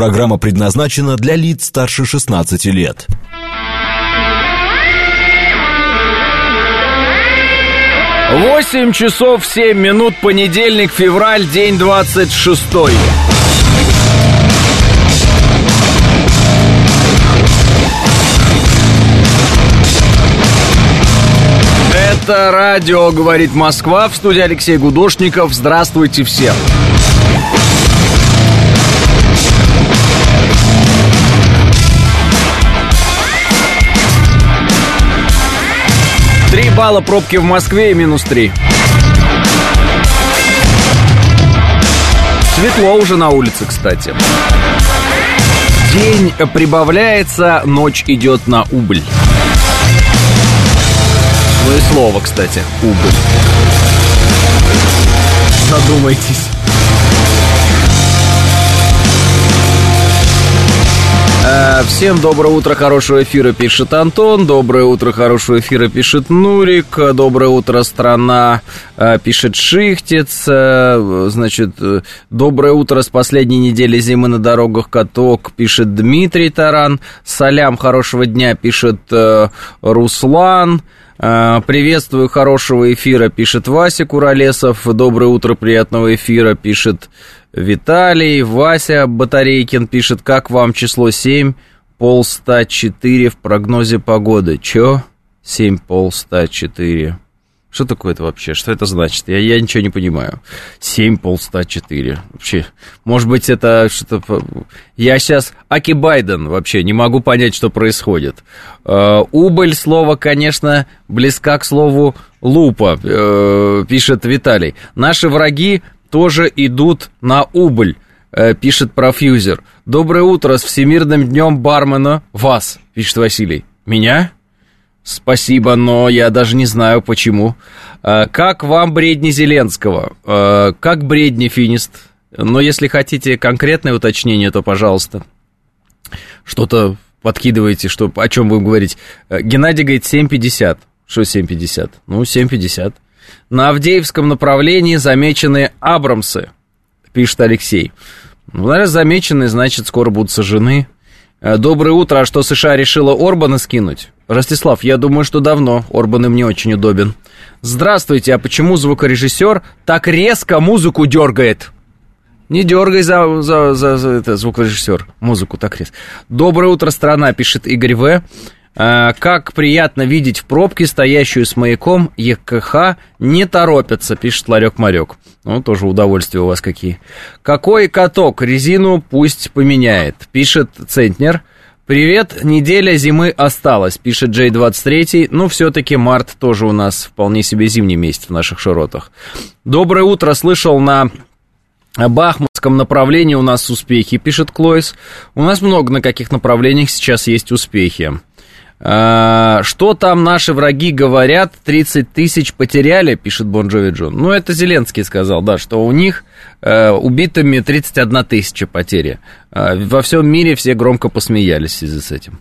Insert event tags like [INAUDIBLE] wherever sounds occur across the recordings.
Программа предназначена для лиц старше 16 лет. Восемь часов семь минут, понедельник, февраль, день двадцать шестой. Это радио «Говорит Москва» в студии Алексей Гудошников. Здравствуйте всем. Три балла пробки в Москве и минус три. Светло уже на улице, кстати. День прибавляется, ночь идет на убыль. Ну и слово, кстати, убыль. Задумайтесь. Всем доброе утро, хорошего эфира, пишет Антон. Доброе утро, хорошего эфира, пишет Нурик. Доброе утро, страна, э, пишет Шихтец. Э, Значит, э, доброе утро с последней недели зимы на дорогах каток, пишет Дмитрий Таран. Салям, хорошего дня, пишет э, Руслан. Э, Приветствую хорошего эфира, пишет Вася Куролесов. Доброе утро, приятного эфира, пишет Виталий. Вася Батарейкин пишет, как вам число 7, пол 104 в прогнозе погоды. Чё? 7, пол 104. Что такое это вообще? Что это значит? Я, я ничего не понимаю. 7 пол 104. Вообще, может быть, это что-то... Я сейчас Аки Байден вообще не могу понять, что происходит. Э, убыль слово, конечно, близка к слову лупа, э, пишет Виталий. Наши враги тоже идут на убыль, э, пишет профьюзер. Доброе утро с Всемирным днем бармена. Вас, пишет Василий. Меня? Спасибо, но я даже не знаю почему. Э, Как вам бредни Зеленского? Э, Как бредни Финист? Но если хотите конкретное уточнение, то пожалуйста. Что-то подкидываете, что, о чем будем говорить. Геннадий говорит 7.50. Что 7.50? Ну, 7.50. На Авдеевском направлении замечены Абрамсы, пишет Алексей. Ну, наверное, замечены, значит, скоро будут сожжены. Э, Доброе утро. А что, США решила Орбана скинуть? Ростислав, я думаю, что давно. Орбан им не очень удобен. Здравствуйте, а почему звукорежиссер так резко музыку дергает? Не дергай за, за, за, за это, звукорежиссер. Музыку так резко. Доброе утро, страна, пишет Игорь В. А, как приятно видеть в пробке, стоящую с маяком ЕКХ, не торопятся, пишет Ларек Марек. Ну, тоже удовольствия у вас какие. Какой каток? Резину пусть поменяет, пишет Центнер. Привет, неделя зимы осталась, пишет J23. Ну, все-таки март тоже у нас вполне себе зимний месяц в наших широтах. Доброе утро, слышал на Бахмутском направлении у нас успехи, пишет Клойс. У нас много на каких направлениях сейчас есть успехи. А, Что там наши враги говорят? 30 тысяч потеряли, пишет Бонжови Джон. Ну, это Зеленский сказал, да, что у них э, убитыми 31 тысяча потери. А, Во всем мире все громко посмеялись в связи с этим.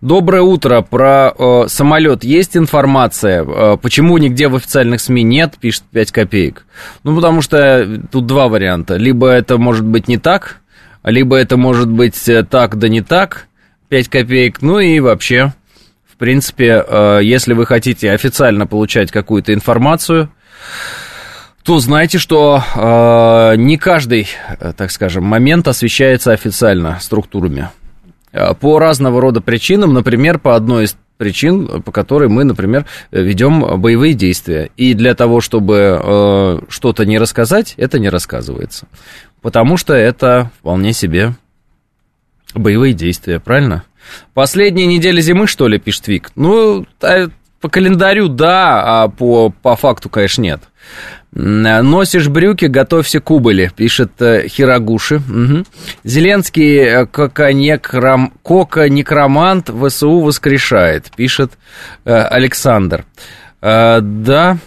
Доброе утро. Про э, самолет есть информация? Э, почему нигде в официальных СМИ нет, пишет 5 копеек? Ну, потому что тут два варианта. Либо это может быть не так, либо это может быть э, так, да не так, 5 копеек. Ну и вообще, принципе, э, если вы хотите официально получать какую-то информацию, то знайте, что э, не каждый, э, так скажем, момент освещается официально структурами. По разного рода причинам, например, по одной из причин, по которой мы, например, ведем боевые действия. И для того, чтобы что-то не рассказать, это не рассказывается. Потому что это вполне себе боевые действия, правильно? Последняя неделя зимы, что ли, пишет Вик? Ну, та- по календарю да, а по, по факту, конечно, нет. М, Носишь брюки, готовься к убыли, пишет э, Хирогуши. Мгм. Зеленский э, кока-некрам- кока-некромант ВСУ воскрешает, пишет э, Александр. Э, да,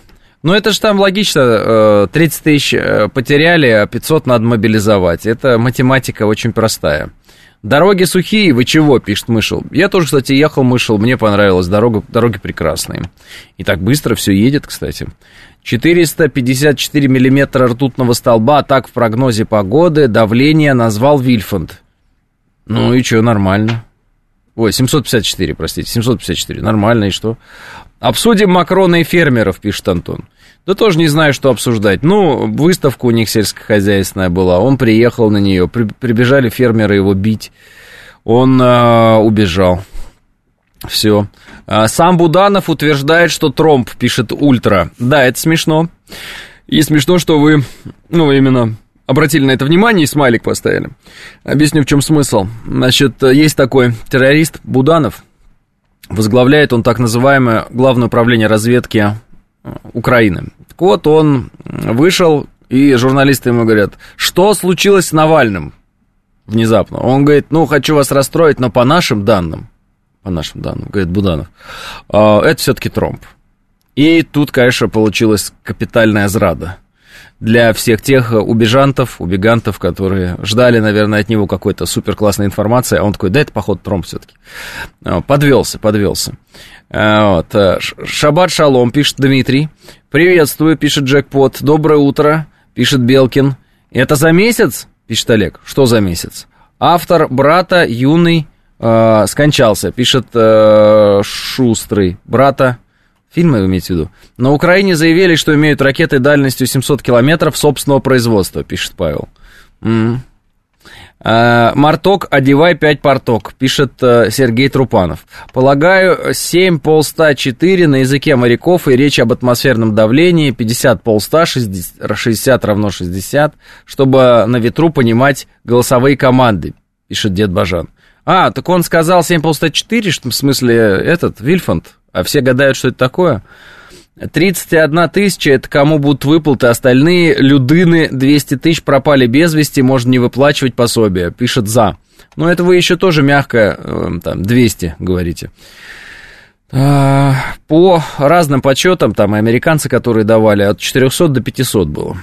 ну это же там логично, э, 30 тысяч э, потеряли, а 500 надо мобилизовать. Это математика очень простая. Дороги сухие, вы чего, пишет Мышел. Я тоже, кстати, ехал Мышел, мне понравилось, дорога, дороги прекрасные. И так быстро все едет, кстати. 454 миллиметра ртутного столба, так в прогнозе погоды, давление назвал Вильфанд. Ну и что, нормально. Ой, 754, простите, 754, нормально, и что? Обсудим Макрона и фермеров, пишет Антон. Да тоже не знаю, что обсуждать. Ну, выставка у них сельскохозяйственная была, он приехал на нее, при, прибежали фермеры его бить, он э, убежал. Все. А, сам Буданов утверждает, что Тромп пишет ультра. Да, это смешно. И смешно, что вы, ну, именно обратили на это внимание и смайлик поставили. Объясню, в чем смысл. Значит, есть такой террорист Буданов. Возглавляет он так называемое Главное управление разведки Украины. Так вот, он вышел, и журналисты ему говорят, что случилось с Навальным внезапно. Он говорит, ну, хочу вас расстроить, но по нашим данным, по нашим данным, говорит Буданов, «А, это все-таки Тромп. И тут, конечно, получилась капитальная зрада для всех тех убежантов, убегантов, которые ждали, наверное, от него какой-то супер классной информации, а он такой, да это, походу, Тромп все-таки. А, подвелся, подвелся. А, вот. Э, Шаббат шалом, пишет Дмитрий. Приветствую, пишет Джекпот. Доброе утро, пишет Белкин. Это за месяц? Пишет Олег. Что за месяц? Автор брата юный э, скончался, пишет э, Шустрый. Брата Фильмы вы имеете в виду? На Украине заявили, что имеют ракеты дальностью 700 километров собственного производства, пишет Павел. м а, Марток, одевай 5 порток, пишет э, Сергей Трупанов. Полагаю, 7 полста 4 на языке моряков и речь об атмосферном давлении, 50 полста 60, 60 равно 60, чтобы на ветру понимать голосовые команды, пишет Дед Бажан. А, так он сказал 7 полста 4, что в смысле этот, Вильфанд, а все гадают, что это такое. 31 тысяча, это кому будут выплаты, остальные людыны 200 тысяч пропали без вести, можно не выплачивать пособие, пишет «за». Но это вы еще тоже мягко, э, там, 200 говорите. А, по разным подсчетам, там, американцы, которые давали, от 400 до 500 было.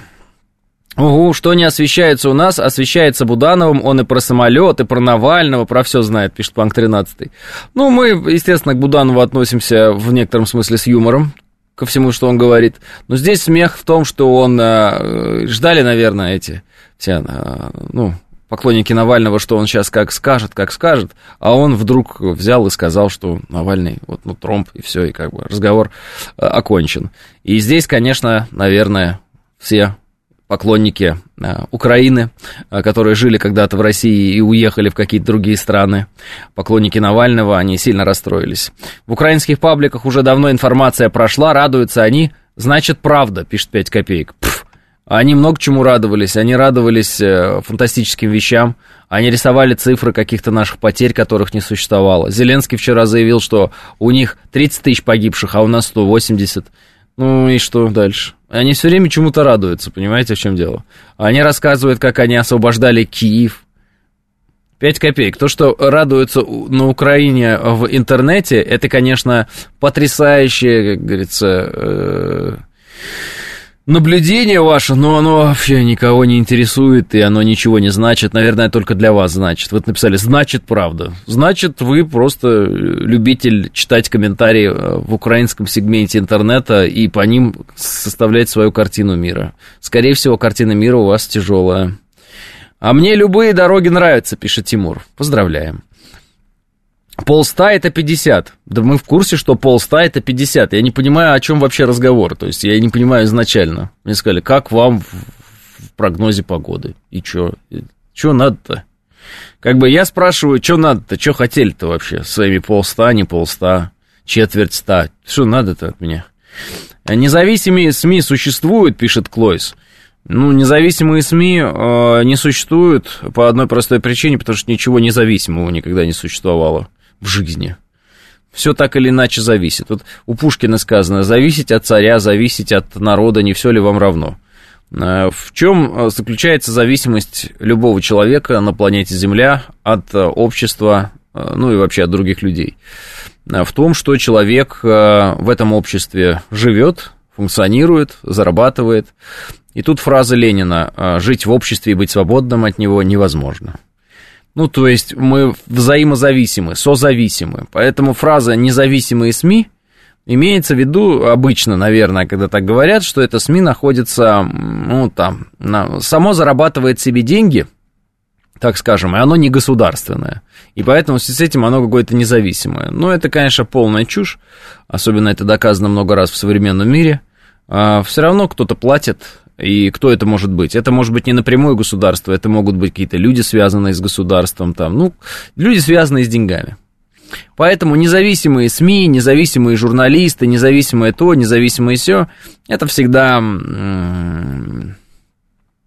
Угу, что не освещается у нас, освещается Будановым, он и про самолет, и про Навального, про все знает, пишет Панк 13. Ну, мы, естественно, к Буданову относимся в некотором смысле с юмором, ко всему, что он говорит. Но здесь смех в том, что он... Э, ждали, наверное, эти все, э, ну, поклонники Навального, что он сейчас как скажет, как скажет, а он вдруг взял и сказал, что Навальный, вот, ну, тромб, и все, и как бы разговор э, окончен. И здесь, конечно, наверное, все поклонники э, Украины, э, которые жили когда-то в России и уехали в какие-то другие страны, поклонники Навального, они сильно расстроились. В украинских пабликах уже давно информация прошла, радуются они, значит правда, пишет 5 копеек. Пф, они много чему радовались, они радовались э, фантастическим вещам, они рисовали цифры каких-то наших потерь, которых не существовало. Зеленский вчера заявил, что у них 30 тысяч погибших, а у нас 180. Ну и что дальше? Они все время чему-то радуются, понимаете, в чем дело? Они рассказывают, как они освобождали Киев. Пять копеек. То, что радуются на Украине в интернете, это, конечно, потрясающее, как говорится, э- наблюдение ваше, но оно вообще никого не интересует, и оно ничего не значит. Наверное, только для вас значит. Вы написали «значит правда». Значит, вы просто любитель читать комментарии э, в украинском сегменте интернета и по ним составлять свою картину мира. Скорее всего, картина мира у вас тяжелая. А мне любые дороги нравятся, пишет Тимур. Поздравляем. Полста это 50. Да мы в курсе, что полста это 50. Я не понимаю, о чем вообще разговор. То есть я не понимаю изначально. Мне сказали, как вам в прогнозе погоды? И что? Что надо-то? Как бы я спрашиваю, что надо-то, что хотели-то вообще? Своими полста, не полста, четверть ста. Что надо-то от меня? Независимые СМИ существуют, пишет Клойс. Ну, независимые СМИ э, не существуют по одной простой причине, потому что ничего независимого никогда не существовало в жизни. Все так или иначе зависит. Вот у Пушкина сказано, зависеть от царя, зависеть от народа, не все ли вам равно. Э, в чем э, заключается зависимость любого человека на планете Земля от э, общества, ну и вообще от других людей? В том, что человек в этом обществе живет, функционирует, зарабатывает. И тут фраза Ленина «жить в обществе и быть свободным от него невозможно». Ну, то есть мы взаимозависимы, созависимы. Поэтому фраза «независимые СМИ» имеется в виду обычно, наверное, когда так говорят, что это СМИ находится, ну, там, на, само зарабатывает себе деньги, так скажем, и оно не государственное. И поэтому с этим оно какое-то независимое. Но это, конечно, полная чушь, особенно это доказано много раз в современном мире. А все равно кто-то платит, и кто это может быть? Это может быть не напрямую государство, это могут быть какие-то люди, связанные с государством, там, ну, люди, связанные с деньгами. Поэтому независимые СМИ, независимые журналисты, независимое то, независимое все, это всегда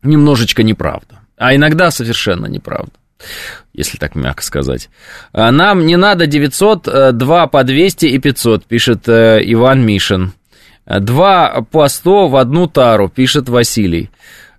немножечко неправда. А иногда совершенно неправда если так мягко сказать. Нам не надо 900, 2 э, по 200 и 500, пишет э, Иван Мишин. Два по 100 в одну тару, пишет Василий.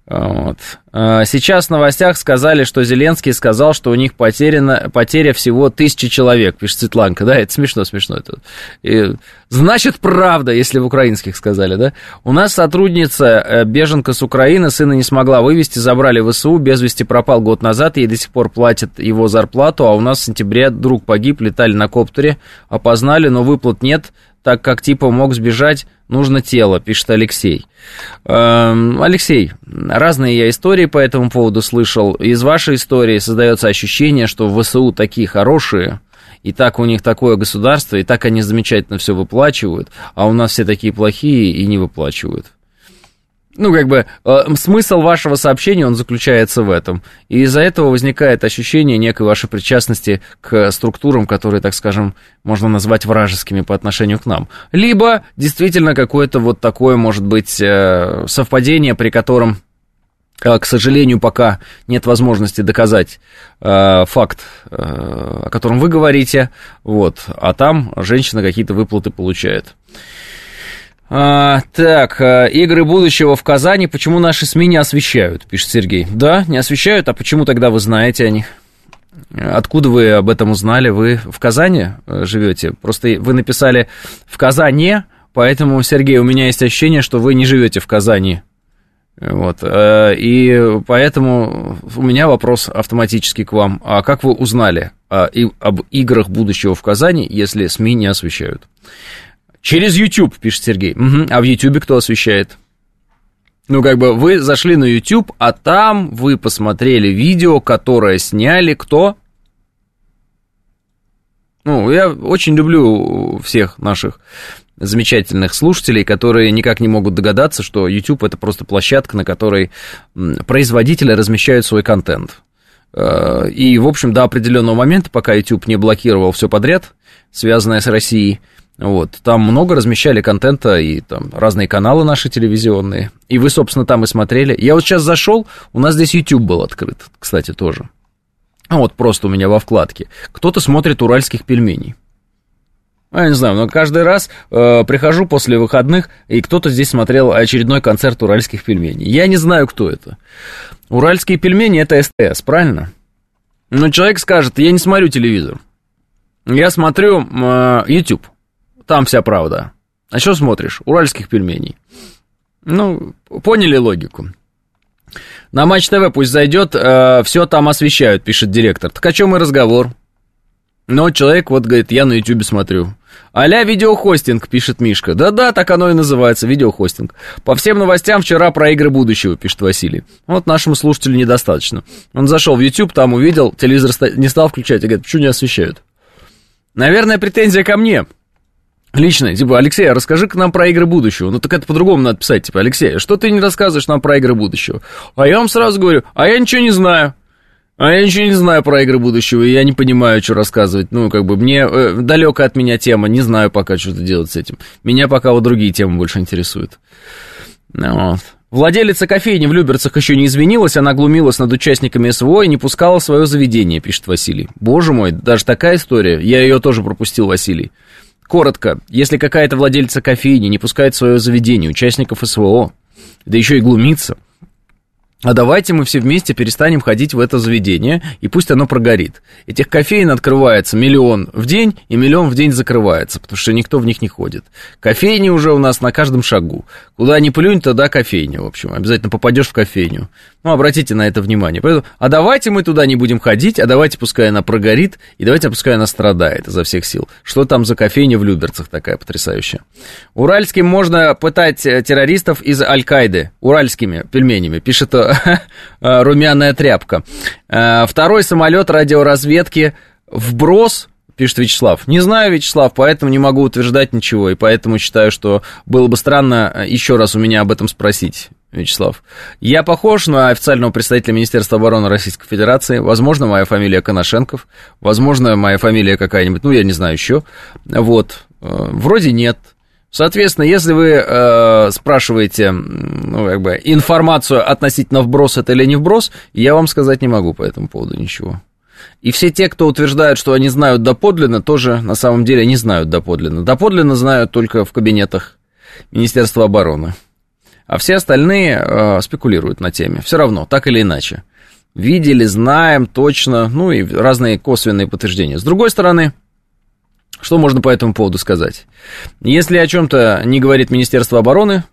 Вот. А, сейчас в новостях сказали, что Зеленский сказал, что у них потеряна, потеря всего тысячи человек, пишет Светланка. Да, это смешно, смешно. Это. И, значит, правда, если в украинских сказали, да? У нас сотрудница, э, беженка с Украины, сына не смогла вывести, забрали в СУ, без вести пропал год назад, ей до сих пор платят его зарплату, а у нас в сентябре друг погиб, летали на коптере, опознали, но выплат нет, так как типа мог сбежать, нужно тело, пишет Алексей. Эм, Алексей, разные я истории по этому поводу слышал. Из вашей истории создается ощущение, что в ВСУ такие хорошие, и так у них такое государство, и так они замечательно все выплачивают, а у нас все такие плохие и не выплачивают ну, как бы, э, смысл вашего сообщения, он заключается в этом. И из-за этого возникает ощущение некой вашей причастности к структурам, которые, так скажем, можно назвать вражескими по отношению к нам. Либо действительно какое-то вот такое, может быть, э, совпадение, при котором э, к сожалению, пока нет возможности доказать э, факт, э, о котором вы говорите, вот, а там женщина какие-то выплаты получает. А, так, а, игры будущего в Казани. Почему наши СМИ не освещают? Пишет Сергей. Да, не освещают. А почему тогда вы знаете о них? Откуда вы об этом узнали? Вы в Казани э, живете? Просто вы написали в Казани, поэтому, Сергей, у меня есть ощущение, что вы не живете в Казани. Вот. Э, и поэтому у меня вопрос автоматически к вам. А как вы узнали об играх будущего в Казани, если СМИ не освещают? Через YouTube, пишет Сергей. Угу. А в YouTube кто освещает? Ну, как бы вы зашли на YouTube, а там вы посмотрели видео, которое сняли кто? Ну, я очень люблю всех наших замечательных слушателей, которые никак не могут догадаться, что YouTube это просто площадка, на которой производители размещают свой контент. Э, и, в общем, до определенного момента, пока YouTube не блокировал все подряд, связанное с Россией, вот, там много размещали контента и там разные каналы наши телевизионные. И вы, собственно, там и смотрели. Я вот сейчас зашел, у нас здесь YouTube был открыт, кстати, тоже. А вот просто у меня во вкладке. Кто-то смотрит уральских пельменей. А, я не знаю, но каждый раз э, прихожу после выходных, и кто-то здесь смотрел очередной концерт уральских пельменей. Я не знаю, кто это. Уральские пельмени это СТС, правильно? Но человек скажет, я не смотрю телевизор. Я смотрю э, YouTube там вся правда. А что смотришь? Уральских пельменей. Ну, поняли логику. На Матч ТВ пусть зайдет, э, все там освещают, пишет директор. Так о чем и разговор? Но человек вот говорит, я на Ютубе смотрю. Аля видеохостинг, пишет Мишка. Да-да, так оно и называется, видеохостинг. По всем новостям вчера про игры будущего, пишет Василий. Вот нашему слушателю недостаточно. Он зашел в YouTube, там увидел, телевизор не стал включать и говорит, почему не освещают? Наверное, претензия ко мне. Лично, типа, Алексей, а расскажи-ка нам про игры будущего. Ну, так это по-другому надо писать, типа, Алексей, что ты не рассказываешь нам про игры будущего? А я вам сразу говорю, а я ничего не знаю. А я ничего не знаю про игры будущего, и я не понимаю, что рассказывать. Ну, как бы, мне э, далека от меня тема, не знаю пока, что делать с этим. Меня пока вот другие темы больше интересуют. Ну, вот. Владелица кофейни в Люберцах еще не извинилась, она глумилась над участниками СВО и не пускала свое заведение, пишет Василий. Боже мой, даже такая история. Я ее тоже пропустил, Василий. Коротко, если какая-то владельца кофейни не пускает в свое заведение участников СВО, да еще и глумится, а давайте мы все вместе перестанем ходить в это заведение, и пусть оно прогорит. Этих кофеин открывается миллион в день, и миллион в день закрывается, потому что никто в них не ходит. Кофейни уже у нас на каждом шагу. Куда ни плюнь, туда кофейня, в общем. Обязательно попадешь в кофейню. Ну, обратите на это внимание. Поэтому, а давайте мы туда не будем ходить, а давайте пускай она прогорит, и давайте пускай она страдает изо всех сил. Что там за кофейня в Люберцах такая потрясающая? Уральским можно пытать э, террористов из Аль-Каиды. Уральскими пельменями, пишет э, [LAUGHS] румяная тряпка. Второй самолет радиоразведки вброс пишет Вячеслав. Не знаю, Вячеслав, поэтому не могу утверждать ничего, и поэтому считаю, что было бы странно еще раз у меня об этом спросить. Вячеслав. Я похож на официального представителя Министерства обороны Российской Федерации. Возможно, моя фамилия Коношенков. Возможно, моя фамилия какая-нибудь, ну, я не знаю еще. Вот. Э, вроде нет. Соответственно, если вы э, спрашиваете ну, как бы, информацию относительно вброс это или не вброс, я вам сказать не могу по этому поводу ничего. И все те, кто утверждают, что они знают доподлинно, тоже на самом деле не знают доподлинно. Доподлинно знают только в кабинетах Министерства обороны. А все остальные э, спекулируют на теме. Все равно, так или иначе. Видели, знаем точно, ну и разные косвенные подтверждения. С другой стороны, что можно по этому поводу сказать? Если о чем-то не говорит Министерство обороны,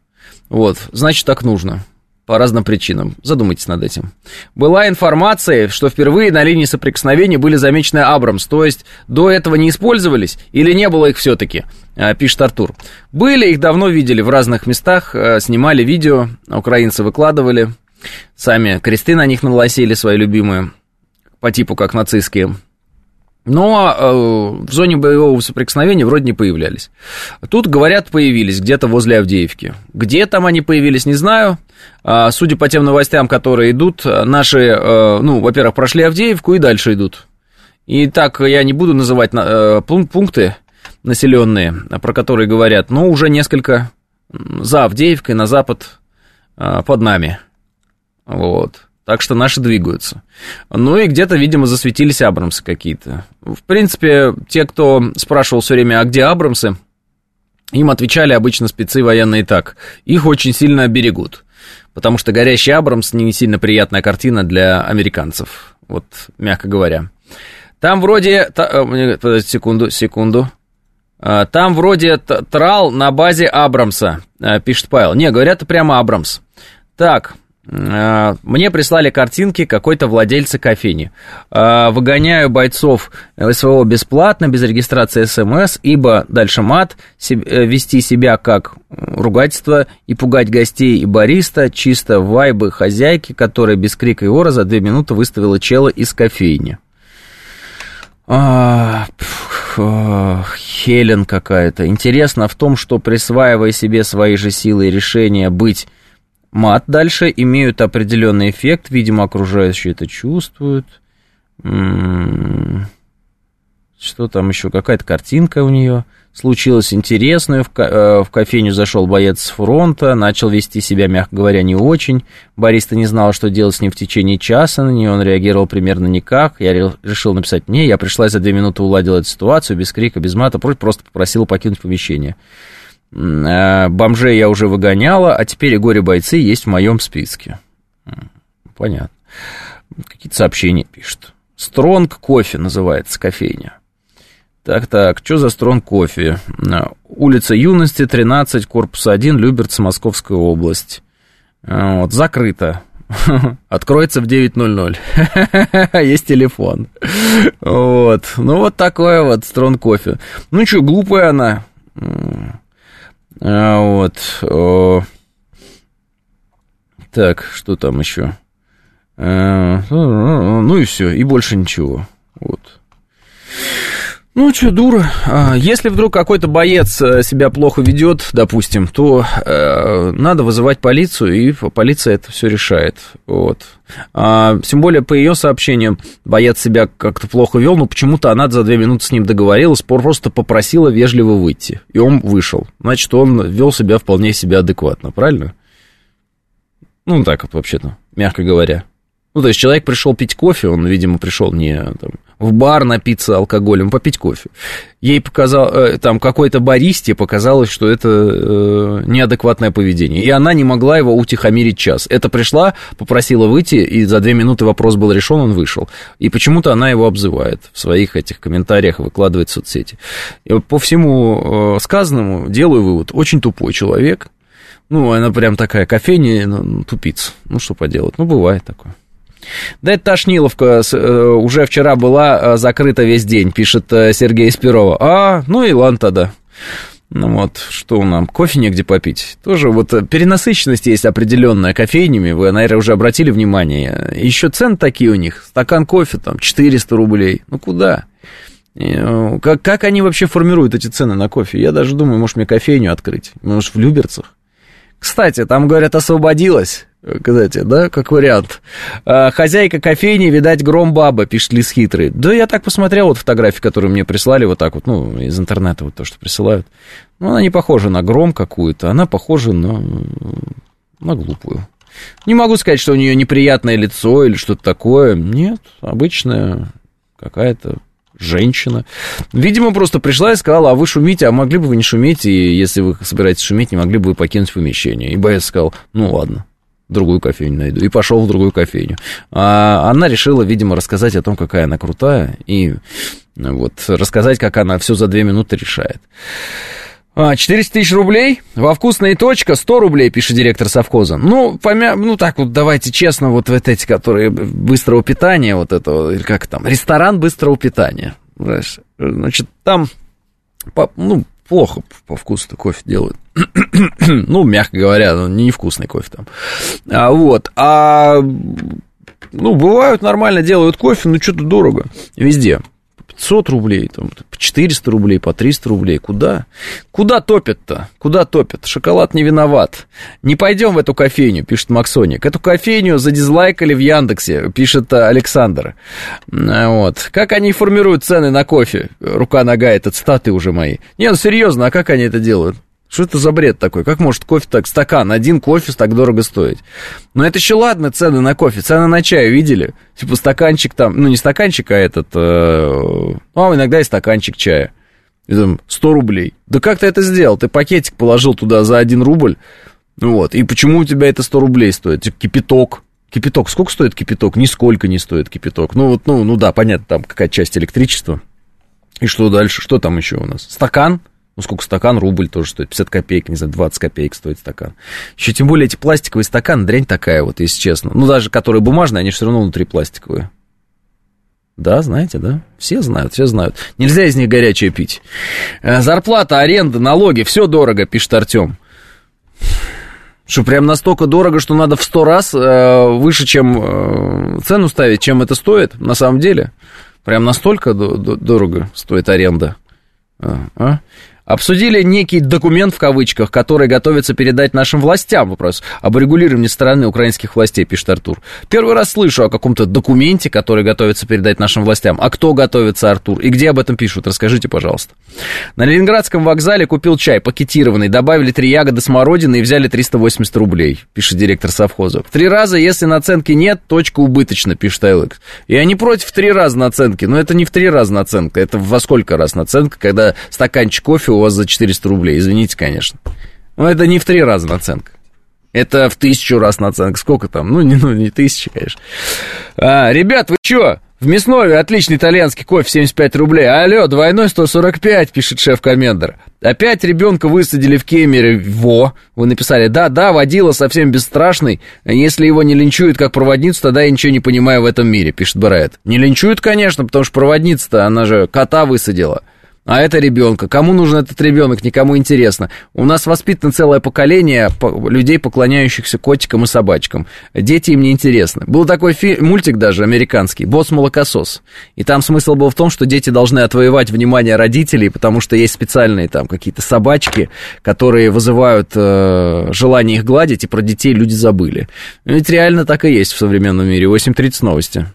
вот, значит так нужно по разным причинам. Задумайтесь над этим. Была информация, что впервые на линии соприкосновения были замечены Абрамс, то есть до этого не использовались или не было их все-таки, а, пишет Артур. Были, их давно видели в разных местах, а, снимали видео, украинцы выкладывали, сами кресты на них наносили свои любимые, по типу как нацистские. Но э, в зоне боевого соприкосновения вроде не появлялись. Тут, говорят, появились где-то возле Авдеевки. Где там они появились, не знаю. А, судя по тем новостям, которые идут, наши, э, ну, во-первых, прошли Авдеевку и дальше идут. И так я не буду называть э, пункты населенные, про которые говорят, но уже несколько за Авдеевкой на запад э, под нами. Вот. Так что наши двигаются. Ну и где-то, видимо, засветились Абрамсы какие-то. В принципе, те, кто спрашивал все время, а где Абрамсы, им отвечали обычно спецы военные так. Их очень сильно берегут. Потому что горящий Абрамс не сильно приятная картина для американцев. Вот, мягко говоря. Там вроде... Э, подождите, секунду, секунду. А, там вроде трал на базе Абрамса, э, пишет Павел. Не, говорят, прямо Абрамс. Так, мне прислали картинки какой-то владельца кофейни. А, выгоняю бойцов СВО бесплатно, без регистрации СМС, ибо дальше мат, э, вести себя как ругательство и пугать гостей и бариста, чисто вайбы хозяйки, которая без крика и ора за две минуты выставила чела из кофейни. А, Хелен какая-то. Интересно в том, что присваивая себе свои же силы и решения быть мат дальше имеют определенный эффект, видимо, окружающие это чувствуют. М-м-м. Что там еще? Какая-то картинка у нее. В, ко- э, в кофейню зашел боец с фронта, начал вести себя, мягко говоря, не очень. Бариста не знал, что делать с ним в течение часа, на нее он реагировал примерно никак. Я решил написать мне, я пришла за две минуты уладила эту ситуацию, без крика, без мата, просто попросила покинуть помещение. Э, бомжей я уже выгоняла, а теперь и горе-бойцы есть в моем списке. Понятно. Какие-то сообщения пишут. Стронг кофе называется кофейня. Так-так, что за Стронг кофе? Улица Юности, 13, корпус 1, Люберц, Московская область. Э, вот, закрыто. [LAUGHS] Откроется в 9.00. [LAUGHS] Есть телефон. Вот. Ну, вот такое вот Стронг кофе. Ну, что, глупая она. А, вот. Так, что там еще? А, ну и все, и больше ничего. Вот. Ну, что, дура. А, если вдруг какой-то боец э, себя плохо ведет, допустим, то э, надо вызывать полицию, и полиция это все решает. Вот. А, тем более, по ее сообщениям, боец себя как-то плохо вел, но почему-то она за две минуты с ним договорилась, просто попросила вежливо выйти. И он вышел. Значит, он вел себя вполне себе адекватно, правильно? Ну, так вообще-то, мягко говоря. Ну, то есть человек пришел пить кофе, он, видимо, пришел не там, в бар напиться алкоголем, попить кофе. Ей показал, э, там какой-то баристе показалось, что это э, неадекватное поведение. И она не могла его утихомирить час. Это пришла, попросила выйти, и за две минуты вопрос был решен, он вышел. И почему-то она его обзывает в своих этих комментариях, выкладывает в соцсети. И по всему э, сказанному делаю вывод. Очень тупой человек. Ну, она прям такая кофейня, ну, тупица. Ну, что поделать. Ну, бывает такое. Да это Тошниловка э, уже вчера была э, закрыта весь день, пишет э, Сергей Спирова. А, ну и ладно тогда. Ну вот, что нам, кофе негде попить. Тоже вот перенасыщенность есть определенная кофейнями, вы, наверное, уже обратили внимание. Еще цены такие у них, стакан кофе там 400 рублей. Ну куда? Как, как они вообще формируют эти цены на кофе? Я даже думаю, может, мне кофейню открыть. Может, в Люберцах. Кстати, там, говорят, освободилась. Кстати, да, как вариант. А, хозяйка кофейни, видать, гром баба, пишет Лис Хитрый. Да я так посмотрел вот фотографии, которые мне прислали, вот так вот, ну, из интернета вот то, что присылают. Ну, она не похожа на гром какую-то, она похожа на, на глупую. Не могу сказать, что у нее неприятное лицо или что-то такое. Нет, обычная какая-то женщина. Видимо, просто пришла и сказала, а вы шумите, а могли бы вы не шуметь, и если вы собираетесь шуметь, не могли бы вы покинуть помещение. И боец сказал, ну ладно, другую кофейню найду. И пошел в другую кофейню. А она решила, видимо, рассказать о том, какая она крутая, и вот рассказать, как она все за две минуты решает. 400 а, тысяч рублей, во вкусная точка 100 рублей, пишет директор совхоза. Ну, помя... ну так вот, давайте честно, вот, вот эти, которые быстрого питания, вот это, или как там, ресторан быстрого питания. Знаешь, значит, там, по, ну, плохо по вкусу кофе делают. [COUGHS] ну, мягко говоря, ну, невкусный кофе там. А, вот, а, ну, бывают нормально делают кофе, но что-то дорого везде. 500 рублей, там, по 400 рублей, по 300 рублей. Куда? Куда топят-то? Куда топят? Шоколад не виноват. Не пойдем в эту кофейню, пишет Максоник. Эту кофейню задизлайкали в Яндексе, пишет э, Александр. Вот. Как они формируют цены на кофе? Рука-нога, это цитаты уже мои. Не, ну серьезно, а как они это делают? Что это за бред такой? Как может кофе так, стакан, один кофе так дорого стоить? Но это еще ладно, цены на кофе, цены на чай видели? Типа стаканчик там, ну не стаканчик, а этот, ну а иногда и стаканчик чая. И там 100 рублей. Да как ты это сделал? Ты пакетик положил туда за 1 рубль, вот, и почему у тебя это 100 рублей стоит? Типа кипяток. Кипяток, сколько стоит кипяток? Нисколько не стоит кипяток. Ну вот, ну, ну да, понятно, там какая часть электричества. И что дальше? Что там еще у нас? Стакан? Ну, сколько стакан? Рубль тоже стоит, 50 копеек, не знаю, 20 копеек стоит стакан. Еще тем более эти пластиковые стаканы, дрянь такая вот, если честно. Ну, даже которые бумажные, они все равно внутри пластиковые. Да, знаете, да? Все знают, все знают. Нельзя из них горячее пить. Э, зарплата, аренда, налоги, все дорого, пишет Артем. Что, прям настолько дорого, что надо в сто раз э, выше, чем э, цену ставить, чем это стоит, на самом деле? Прям настолько дорого стоит аренда. А? Обсудили некий документ в кавычках, который готовится передать нашим властям. Вопрос об регулировании стороны украинских властей, пишет Артур. Первый раз слышу о каком-то документе, который готовится передать нашим властям. А кто готовится, Артур? И где об этом пишут? Расскажите, пожалуйста. На Ленинградском вокзале купил чай пакетированный, добавили три ягоды смородины и взяли 380 рублей, пишет директор совхоза. В три раза, если наценки нет, точка убыточна, пишет Айлекс. Я не против три раза наценки, но это не в три раза наценка, это во сколько раз наценка, когда стаканчик кофе у вас за 400 рублей. Извините, конечно. Но это не в три раза наценка. Это в тысячу раз наценка. Сколько там? Ну, не, ну, не тысяча, конечно. А, ребят, вы чё? В Мяснове отличный итальянский кофе, 75 рублей. Алло, двойной 145, пишет шеф-комендер. Опять ребенка высадили в Кемере. Во, вы написали. Да, да, водила совсем бесстрашный. Если его не линчуют как проводницу, тогда я ничего не понимаю в этом мире, пишет Барайт. Не линчуют, конечно, потому что проводница-то, она же кота высадила а это ребенка. Кому нужен этот ребенок, никому интересно. У нас воспитано целое поколение людей, поклоняющихся котикам и собачкам. Дети им не интересны. Был такой мультик даже американский, «Босс-молокосос». И там смысл был в том, что дети должны отвоевать внимание родителей, потому что есть специальные там какие-то собачки, которые вызывают э, желание их гладить, и про детей люди забыли. Ведь реально так и есть в современном мире. 8.30 новости.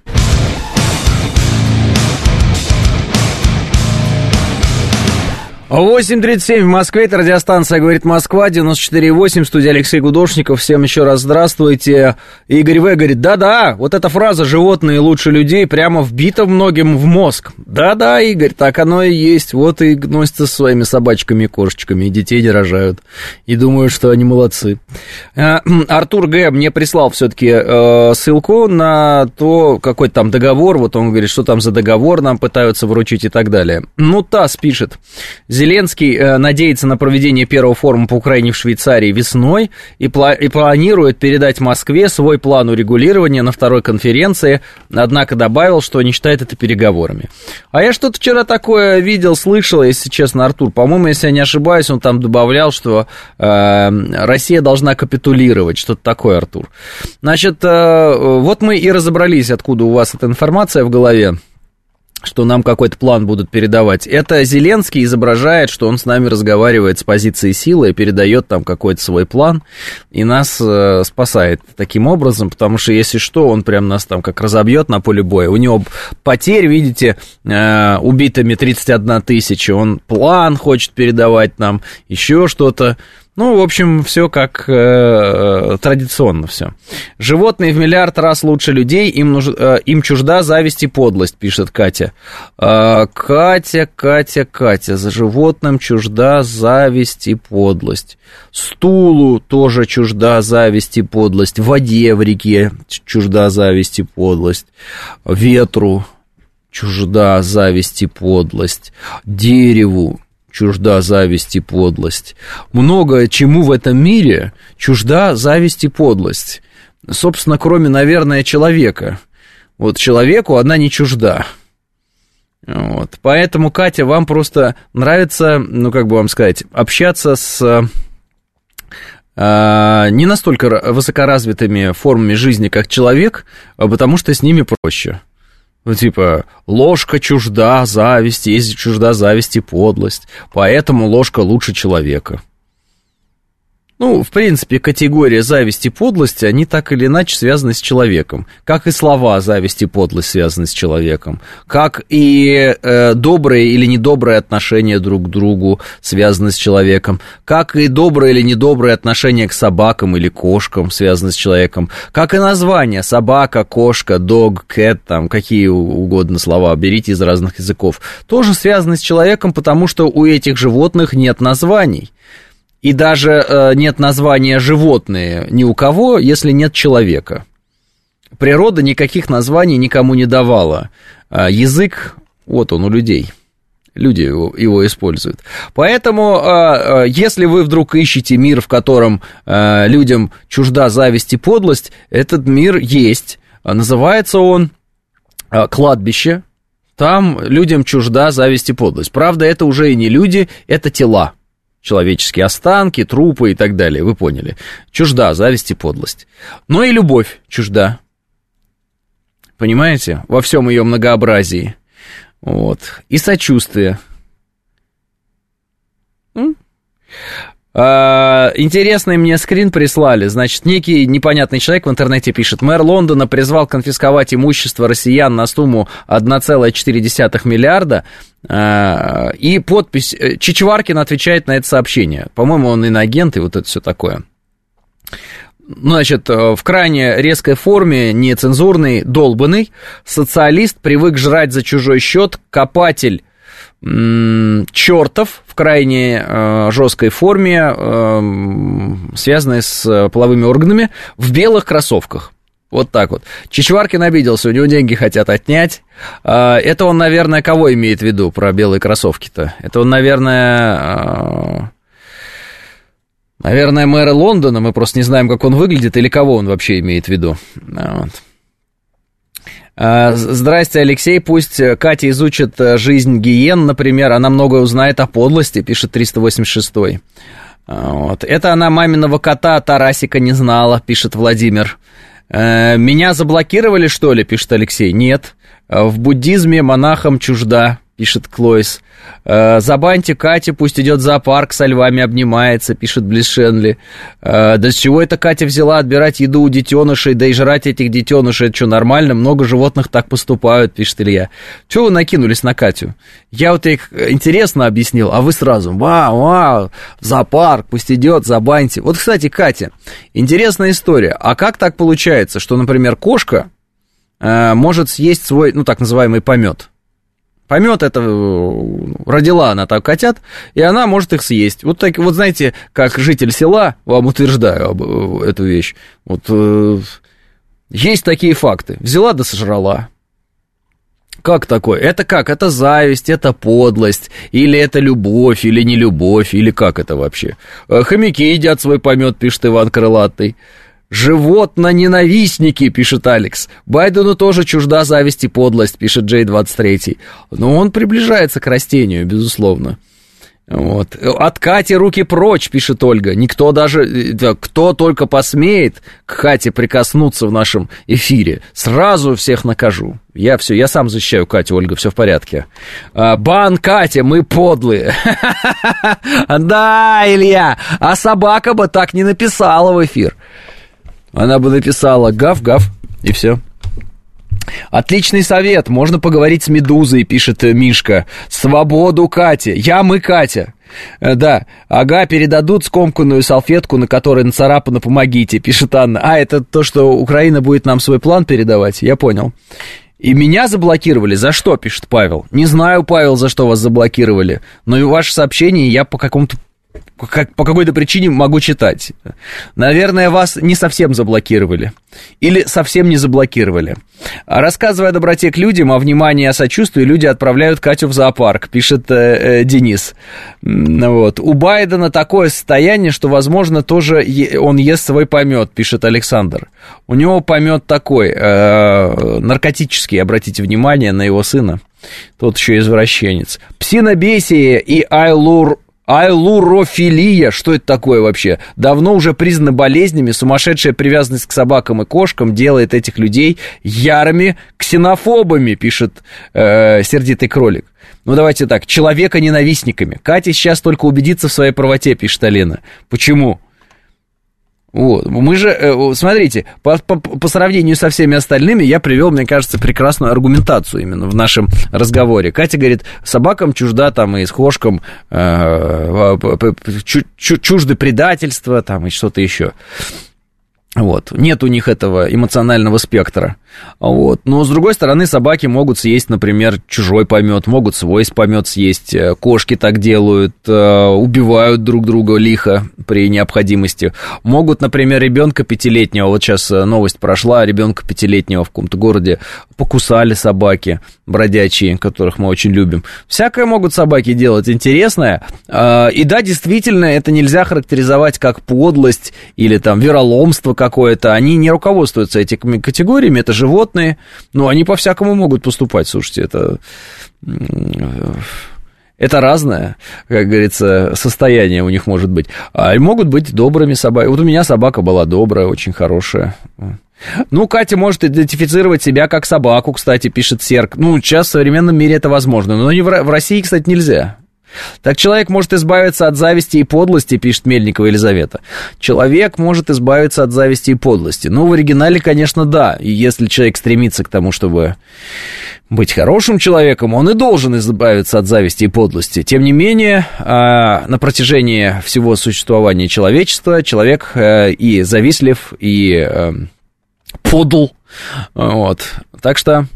8.37 в Москве, это радиостанция «Говорит Москва», 94.8, студия Алексей Гудошников. Всем еще раз здравствуйте. Игорь В. говорит, да-да, вот эта фраза «животные лучше людей» прямо вбита многим в мозг. Да-да, Игорь, так оно и есть. Вот и носятся со своими собачками и кошечками, и детей не рожают. И думают, что они молодцы. А, [CLEARS THROAT] Артур Г. мне прислал все-таки э, ссылку на то, какой там договор. Вот он говорит, что там за договор нам пытаются вручить и так далее. Ну, ТАСС пишет Зеленский э, надеется на проведение первого форума по Украине в Швейцарии весной и, пла- и планирует передать Москве свой план урегулирования на второй конференции, однако добавил, что не считает это переговорами. А я что-то вчера такое видел, слышал, если честно, Артур. По-моему, если я не ошибаюсь, он там добавлял, что э, Россия должна капитулировать, что-то такое, Артур. Значит, э, вот мы и разобрались, откуда у вас эта информация в голове что нам какой-то план будут передавать. Это Зеленский изображает, что он с нами разговаривает с позиции силы и передает там какой-то свой план и нас э, спасает таким образом, потому что если что, он прям нас там как разобьет на поле боя. У него потерь, видите, э, убитыми 31 тысяча, он план хочет передавать нам, еще что-то. Ну, в общем, все как э, традиционно все. Животные в миллиард раз лучше людей, им, нуж, э, им чужда зависть и подлость, пишет Катя. Э, Катя, Катя, Катя, за животным чужда зависть и подлость. Стулу тоже чужда зависть и подлость. Воде в реке чужда зависть и подлость. Ветру чужда зависть и подлость. Дереву чужда зависть и подлость. Много чему в этом мире чужда зависть и подлость. Собственно, кроме, наверное, человека. Вот человеку она не чужда. Вот. Поэтому, Катя, вам просто нравится, ну, как бы вам сказать, общаться с э, не настолько высокоразвитыми формами жизни, как человек, а потому что с ними проще. Ну, типа, ложка чужда зависти, есть чужда зависти подлость, поэтому ложка лучше человека. Ну, в принципе, категория зависти и подлости, они так или иначе связаны с человеком. Как и слова зависти и подлость связаны с человеком. Как и э, добрые или недобрые отношения друг к другу связаны с человеком. Как и добрые или недобрые отношения к собакам или кошкам связаны с человеком. Как и названия собака, кошка, дог, кэт, там, какие угодно слова, берите из разных языков. Тоже связаны с человеком, потому что у этих животных нет названий. И даже э, нет названия животные ни у кого, если нет человека. Природа никаких названий никому не давала. А язык, вот он у людей. Люди его, его используют. Поэтому, э, э, если вы вдруг ищете мир, в котором э, людям чужда зависть и подлость, этот мир есть. Называется он э, кладбище. Там людям чужда зависть и подлость. Правда, это уже и не люди, это тела человеческие останки, трупы и так далее, вы поняли. Чужда зависть и подлость. Но и любовь чужда. Понимаете? Во всем ее многообразии. Вот. И сочувствие. Интересный мне скрин прислали. Значит, некий непонятный человек в интернете пишет. Мэр Лондона призвал конфисковать имущество россиян на сумму 1,4 миллиарда. А, и подпись... Э, Чичваркин отвечает на это сообщение. По-моему, он иноагент и вот это все такое. Значит, э, в крайне резкой форме, нецензурный, долбанный, социалист, привык жрать за чужой счет, копатель чертов в крайне э, жесткой форме, э, связанной с половыми органами, в белых кроссовках. Вот так вот. Чичваркин обиделся, у него деньги хотят отнять. Э, это он, наверное, кого имеет в виду про белые кроссовки-то? Это он, наверное... Э, наверное, мэра Лондона, мы просто не знаем, как он выглядит, или кого он вообще имеет в виду. Вот. А, здрасте, Алексей. Пусть э, Катя изучит э, жизнь гиен, например. Она многое узнает о подлости, пишет 386 а, вот. Это она маминого кота Тарасика не знала, пишет Владимир. Э, Меня заблокировали, что ли, пишет Алексей. Нет. В буддизме монахам чужда, пишет Клоис. «Э, Забаньте Катя, пусть идет в зоопарк, со львами обнимается, пишет Блишенли. «Э, да с чего это Катя взяла отбирать еду у детенышей, да и жрать этих детенышей, это что, нормально? Много животных так поступают, пишет Илья. Чего вы накинулись на Катю? Я вот их интересно объяснил, а вы сразу, вау, вау, в зоопарк, пусть идет, забаньте. Вот, кстати, Катя, интересная история. А как так получается, что, например, кошка э, может съесть свой, ну, так называемый помет? Помет это э, родила она так котят, и она может их съесть. Вот так, вот знаете, как житель села, вам утверждаю об, э, эту вещь. Вот э, есть такие факты. Взяла да сожрала. Как такое? Это как? Это зависть, это подлость, или это любовь, или не любовь, или как это вообще? Э, хомяки едят свой помет, пишет Иван Крылатый. Животно-ненавистники, пишет Алекс. Байдену тоже чужда зависть и подлость, пишет Джей 23. Но он приближается к растению, безусловно. Вот. От Кати руки прочь, пишет Ольга. Никто даже, кто только посмеет к Кате прикоснуться в нашем эфире, сразу всех накажу. Я все, я сам защищаю Катю, Ольга, все в порядке. А, бан, Катя, мы подлые. [LAUGHS] Да, Илья, а собака бы так не написала в эфир. Она бы написала гав-гав, и все. Отличный совет, можно поговорить с Медузой, пишет э, Мишка. Свободу Кате, я мы Катя. Э, да, ага, передадут скомканную салфетку, на которой нацарапано «помогите», пишет Анна. А, это то, что Украина будет нам свой план передавать, я понял. И меня заблокировали. За что, пишет Павел? Не знаю, Павел, за что вас заблокировали, но и ваше сообщение я по какому-то как, по какой-то причине могу читать. Наверное, вас не совсем заблокировали. Или совсем не заблокировали. Рассказывая о доброте к людям, о внимании, о сочувствии, люди отправляют Катю в зоопарк, пишет э, э, Денис. Вот. У Байдена такое состояние, что, возможно, тоже е- он ест свой помет, пишет Александр. У него помет такой, э, наркотический, обратите внимание на его сына. Тот еще извращенец. Псинобесие и айлур Айлурофилия, что это такое вообще? Давно уже признано болезнями, сумасшедшая привязанность к собакам и кошкам делает этих людей ярыми ксенофобами, пишет э, сердитый кролик. Ну, давайте так, человека-ненавистниками. Катя сейчас только убедится в своей правоте, пишет Алина. Почему? Вот. Мы же, э, смотрите, по, по, по сравнению со всеми остальными я привел, мне кажется, прекрасную аргументацию именно в нашем разговоре. Катя говорит, собакам чужда там и с кошкам э, чужды предательства там и что-то еще. Вот. Нет у них этого эмоционального спектра. Вот. Но, с другой стороны, собаки могут съесть, например, чужой помет, могут свой помет съесть. Э, кошки так делают, э, убивают друг друга лихо при необходимости. Могут, например, ребенка пятилетнего, вот сейчас э, новость прошла, ребенка пятилетнего в каком-то городе покусали собаки бродячие, которых мы очень любим. Всякое могут собаки делать интересное. И да, действительно, это нельзя характеризовать как подлость или там вероломство какое-то. Они не руководствуются этими категориями, это животные, но они по-всякому могут поступать, слушайте, это... Это разное, как говорится, состояние у них может быть. А могут быть добрыми собаками. Вот у меня собака была добрая, очень хорошая. Ну, Катя может идентифицировать себя как собаку, кстати, пишет Серк. Ну, сейчас в современном мире это возможно, но не в России, кстати, нельзя. Так человек может избавиться от зависти и подлости, пишет Мельникова Елизавета. Человек может избавиться от зависти и подлости. Ну, в оригинале, конечно, да. И если человек стремится к тому, чтобы быть хорошим человеком, он и должен избавиться от зависти и подлости. Тем не менее, а, на протяжении всего существования человечества человек э, и завистлив, и э, подл. Вот. Так что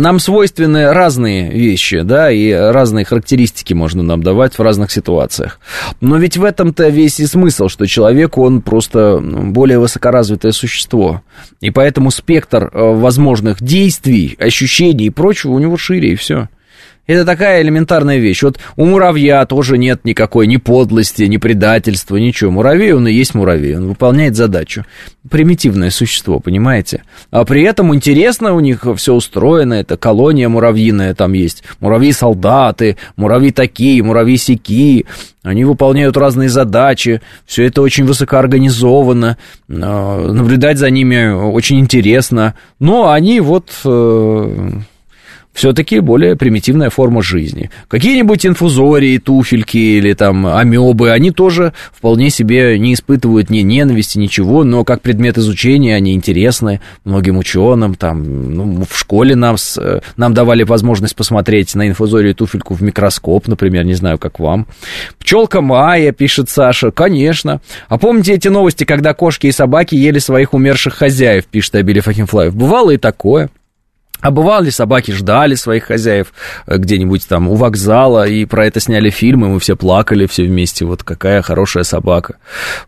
нам свойственны разные вещи, да, и разные характеристики можно нам давать в разных ситуациях. Но ведь в этом-то весь и смысл, что человек, он просто более высокоразвитое существо. И поэтому спектр э, возможных действий, ощущений и прочего у него шире, и все. Это такая элементарная вещь. Вот у муравья тоже нет никакой ни подлости, ни предательства, ничего. Муравей, он и есть муравей, он выполняет задачу. Примитивное существо, понимаете? А при этом интересно у них все устроено, это колония муравьиная там есть. Муравьи-солдаты, муравьи такие, муравьи сякие. Они выполняют разные задачи, все это очень высокоорганизовано, а, наблюдать за ними очень интересно. Но они вот э, все-таки более примитивная форма жизни. Какие-нибудь инфузории, туфельки или там амебы, они тоже вполне себе не испытывают ни ненависти, ничего, но как предмет изучения они интересны многим ученым, там, ну, в школе нам, с, нам давали возможность посмотреть на инфузорию туфельку в микроскоп, например, не знаю, как вам. Пчелка Майя, пишет Саша, конечно. А помните эти новости, когда кошки и собаки ели своих умерших хозяев, пишет Абилев Ахимфлаев? Бывало и такое. А бывали собаки ждали своих хозяев э, где-нибудь там у вокзала, и про это сняли фильмы, мы все плакали все вместе, вот какая хорошая собака.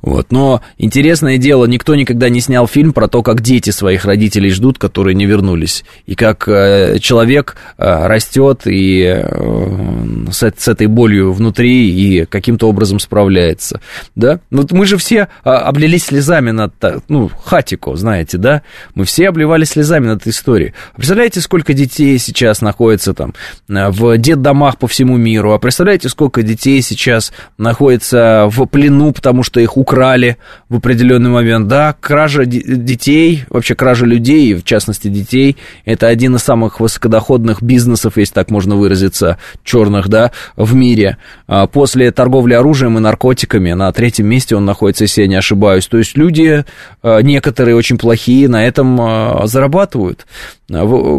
Вот. Но интересное дело, никто никогда не снял фильм про то, как дети своих родителей ждут, которые не вернулись, и как э, человек э, растет и э, с, с этой болью внутри и каким-то образом справляется. Да? Вот мы же все э, облились слезами над, ну, Хатико, знаете, да? Мы все обливались слезами над этой историей. Представляете, представляете, сколько детей сейчас находится там э, в детдомах по всему миру, а представляете, сколько детей сейчас находится в плену, потому что их украли в определенный момент. Да, кража детей, вообще кража людей, в частности детей, это один из самых высокодоходных бизнесов, если так можно выразиться, черных, да, в мире. А после торговли оружием и наркотиками на третьем месте он находится, если я не ошибаюсь. То есть люди, э, некоторые очень плохие, на этом э, зарабатывают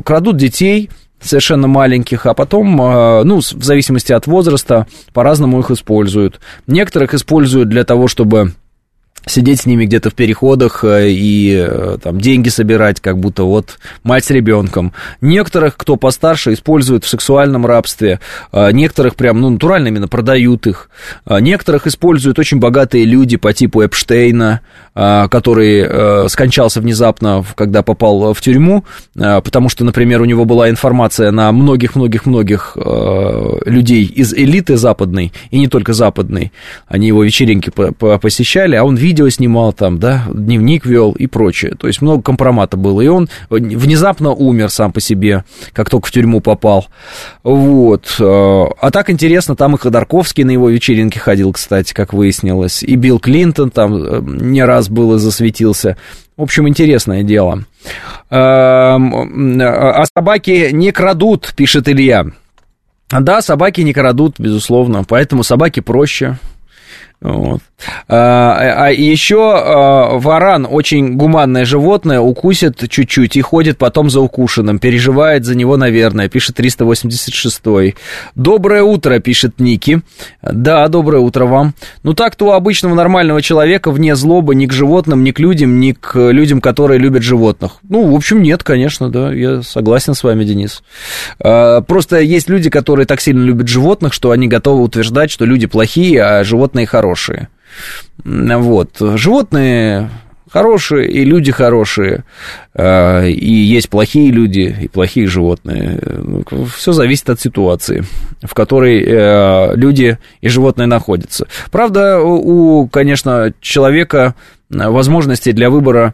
крадут детей совершенно маленьких, а потом, э, ну, в зависимости от возраста, по-разному их используют. Некоторых используют для того, чтобы сидеть с ними где-то в переходах э, и э, там деньги собирать, как будто вот мать с ребенком. Некоторых, кто постарше, используют в сексуальном рабстве, э, некоторых прям, ну, натурально именно продают их, некоторых используют очень богатые люди по типу Эпштейна, который скончался внезапно, когда попал в тюрьму, потому что, например, у него была информация на многих-многих-многих людей из элиты западной, и не только западной, они его вечеринки посещали, а он видел видео снимал там, да, дневник вел и прочее. То есть много компромата было. И он внезапно умер сам по себе, как только в тюрьму попал. Вот. А так интересно, там и Ходорковский на его вечеринке ходил, кстати, как выяснилось. И Билл Клинтон там э, не раз был и засветился. В общем, интересное дело. А собаки не крадут, пишет Илья. Да, собаки не крадут, безусловно, поэтому собаки проще. Вот. А, а еще а, варан, очень гуманное животное, укусит чуть-чуть и ходит потом за укушенным, переживает за него, наверное, пишет 386 Доброе утро, пишет Ники. Да, доброе утро вам. Ну так-то у обычного нормального человека вне злобы ни к животным, ни к людям, ни к людям, которые любят животных. Ну, в общем, нет, конечно, да, я согласен с вами, Денис. А, просто есть люди, которые так сильно любят животных, что они готовы утверждать, что люди плохие, а животные хорошие хорошие. Вот. Животные хорошие, и люди хорошие, а, и есть плохие люди, и плохие животные. Все зависит от ситуации, в которой э, люди и животные находятся. Правда, у, конечно, человека возможностей для выбора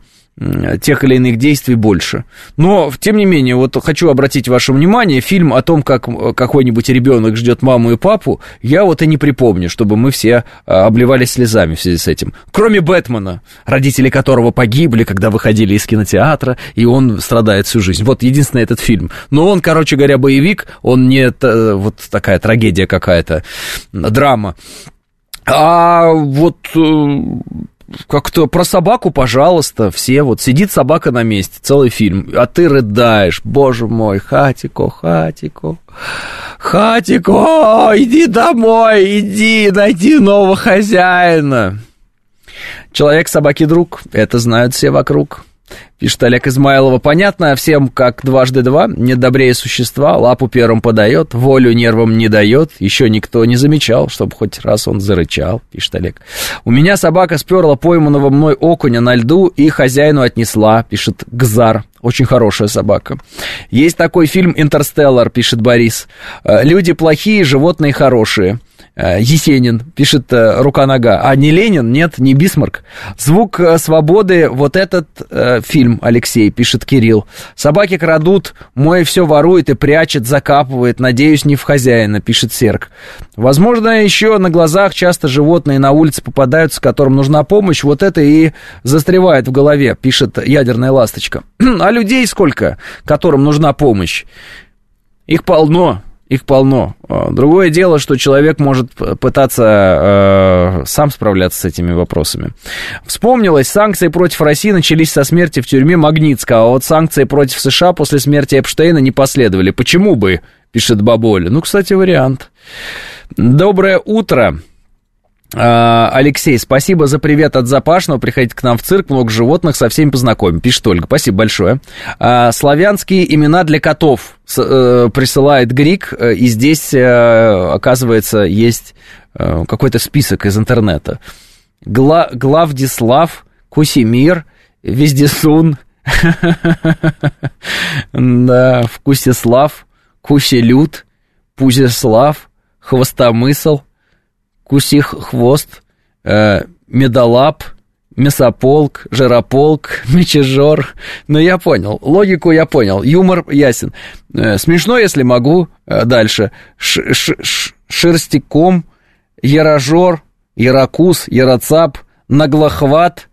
тех или иных действий больше. Но, тем не менее, вот хочу обратить ваше внимание, фильм о том, как какой-нибудь ребенок ждет маму и папу, я вот и не припомню, чтобы мы все а, обливались слезами в связи с этим. Кроме Бэтмена, родители которого погибли, когда выходили из кинотеатра, и он страдает всю жизнь. Вот единственный этот фильм. Но он, короче говоря, боевик, он не вот такая трагедия какая-то, драма. А вот э, как-то про собаку, пожалуйста, все, вот сидит собака на месте, целый фильм, а ты рыдаешь, боже мой, Хатико, Хатико, Хатико, иди домой, иди, найди нового хозяина. Человек, собаки, друг, это знают все вокруг. Пишет Олег Измайлова. Понятно всем, как дважды два. Нет добрее существа, лапу первым подает, волю нервам не дает. Еще никто не замечал, чтобы хоть раз он зарычал, пишет Олег. У меня собака сперла пойманного мной окуня на льду и хозяину отнесла, пишет Гзар. Очень хорошая собака. Есть такой фильм «Интерстеллар», пишет Борис. «Э, люди плохие, животные хорошие. Э, Есенин, пишет э, рука-нога. А не Ленин, нет, не Бисмарк. Звук э, свободы, вот этот э, фильм, Алексей, пишет Кирилл. Собаки крадут, мой все ворует и прячет, закапывает. Надеюсь, не в хозяина, пишет Серк. Возможно, еще на глазах часто животные на улице попадаются, которым нужна помощь. Вот это и застревает в голове, пишет ядерная ласточка. [CLEARS THROAT] а людей сколько, которым нужна помощь? Их полно, их полно. А, другое дело, что человек может пытаться э, сам справляться с этими вопросами. Вспомнилось, санкции против России начались со смерти в тюрьме Магнитска, а вот санкции против США после смерти Эпштейна не последовали. Почему бы, пишет Баболя. Ну, кстати, вариант. Доброе утро. А, Алексей, спасибо за привет от Запашного. Приходите к нам в цирк, много животных, со всеми познакомим. Пишет Ольга. Спасибо большое. А, славянские имена для котов э, присылает Грик, э, и здесь, э, оказывается, есть какой-то список из интернета. Гла Главдислав, Кусимир, Вездесун, [LAUGHS] да, Вкусислав, Куселют, Пузеслав, Хвостомысл, Кусих хвост, э, медолап, мясополк, жирополк, [LAUGHS] мечежор. Ну, я понял. Логику я понял. Юмор ясен. Э, смешно, если могу. Э, дальше. Ш -ш -ш Шерстиком, ярожор, ярокус, яроцап, наглохват,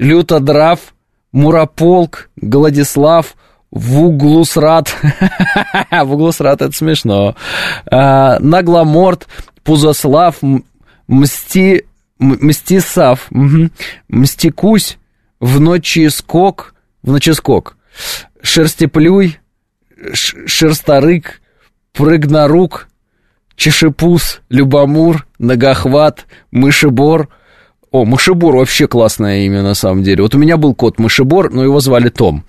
лютодрав, мурополк, гладислав, Вуглусрат. [LAUGHS] Вуглусрат, это смешно. А, нагломорт, Пузослав, Мсти, Мстисав, угу. Мстикусь, в ночи скок, в ночи скок, Шерстеплюй, Шерсторык, Прыгнорук, Чешепус, Любомур, Ногохват, Мышебор. О, Мышебор вообще классное имя на самом деле. Вот у меня был кот Мышебор, но его звали Том.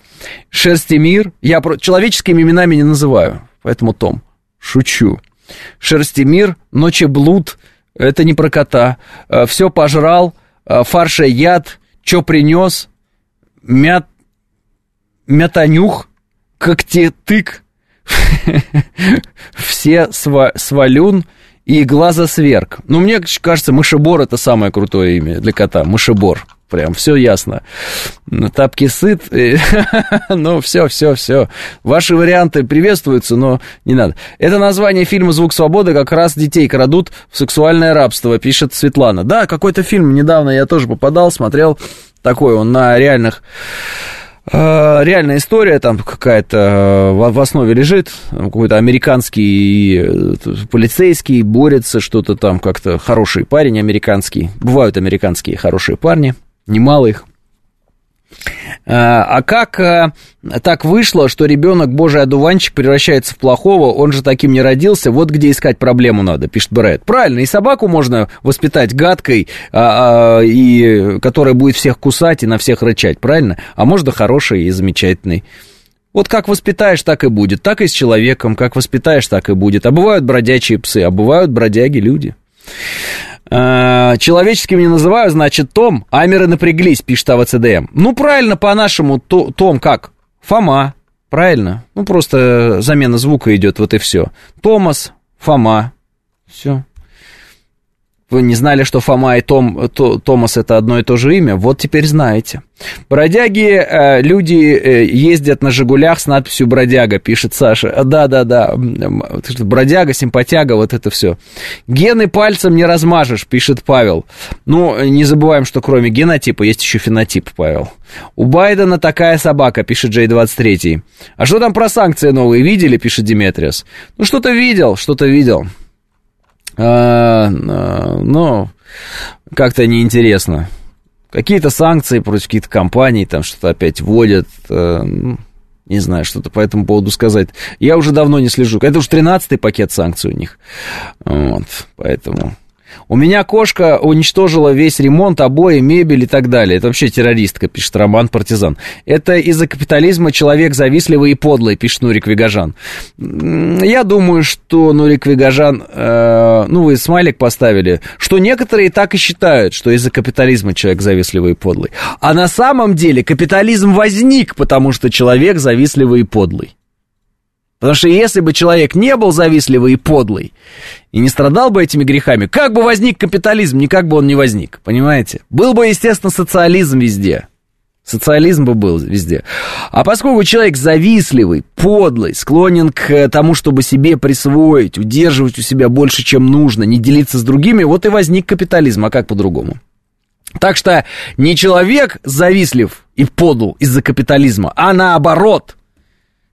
Шерстемир, я про... человеческими именами не называю, поэтому Том. Шучу. Шерстемир, Ночеблуд, это не про кота. Э, Все пожрал, э, фарша яд, что принес, мят, мятанюх, когтетык, [LAUGHS] все сва, свалюн и глазосверк. Ну, мне кажется, мышебор это самое крутое имя для кота. Мышебор. Прям все ясно. Тапки сыт. [LAUGHS] ну, все, все, все. Ваши варианты приветствуются, но не надо. Это название фильма «Звук свободы» как раз детей крадут в сексуальное рабство, пишет Светлана. Да, какой-то фильм недавно я тоже попадал, смотрел. Такой он на реальных э, реальная история там какая-то э, в основе лежит, какой-то американский э, полицейский борется, что-то там как-то хороший парень американский, бывают американские хорошие парни, немало их. А, а как а, так вышло, что ребенок божий одуванчик превращается в плохого, он же таким не родился, вот где искать проблему надо, пишет Брэд. Правильно, и собаку можно воспитать гадкой, а, и, которая будет всех кусать и на всех рычать, правильно? А можно хороший и замечательный. Вот как воспитаешь, так и будет. Так и с человеком, как воспитаешь, так и будет. А бывают бродячие псы, а бывают бродяги люди. Э, человеческим не называю, значит, Том. Амеры напряглись, пишет АВЦДМ. Ну, правильно, по-нашему, то, Том как? Фома, правильно? Ну, просто замена звука идет, вот и все. Томас, Фома, все. Вы не знали, что Фома и Том, то, Томас это одно и то же имя? Вот теперь знаете. Бродяги, э, люди э, ездят на «Жигулях» с надписью «Бродяга», пишет Саша. Да-да-да, бродяга, симпатяга, вот это все. Гены пальцем не размажешь, пишет Павел. Ну, не забываем, что кроме генотипа есть еще фенотип, Павел. У Байдена такая собака, пишет J23. А что там про санкции новые видели, пишет Диметриас. Ну, что-то видел, что-то видел. А, а, но как-то неинтересно. Какие-то санкции против каких-то компаний, там что-то опять вводят. А, не знаю, что-то по этому поводу сказать. Я уже давно не слежу. Это уж 13-й пакет санкций у них. Вот, поэтому... У меня кошка уничтожила весь ремонт, обои, мебель и так далее. Это вообще террористка, пишет Роман Партизан. Это из-за капитализма человек завистливый и подлый, пишет Нурик Вигажан. Я думаю, что Нурик Вигажан, э, ну вы смайлик поставили, что некоторые так и считают, что из-за капитализма человек завистливый и подлый. А на самом деле капитализм возник, потому что человек завистливый и подлый. Потому что если бы человек не был завистливый и подлый, и не страдал бы этими грехами, как бы возник капитализм, никак бы он не возник, понимаете? Был бы, естественно, социализм везде. Социализм бы был везде. А поскольку человек завистливый, подлый, склонен к тому, чтобы себе присвоить, удерживать у себя больше, чем нужно, не делиться с другими, вот и возник капитализм, а как по-другому? Так что не человек завистлив и подл из-за капитализма, а наоборот –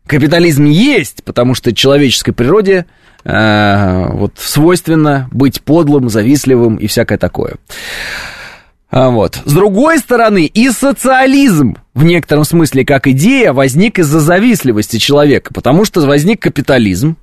капитализм есть, потому что человеческой природе э, вот свойственно быть подлым, завистливым и всякое такое. А вот. С другой стороны, и социализм в некотором смысле как идея возник из-за завистливости человека, потому что возник капитализм,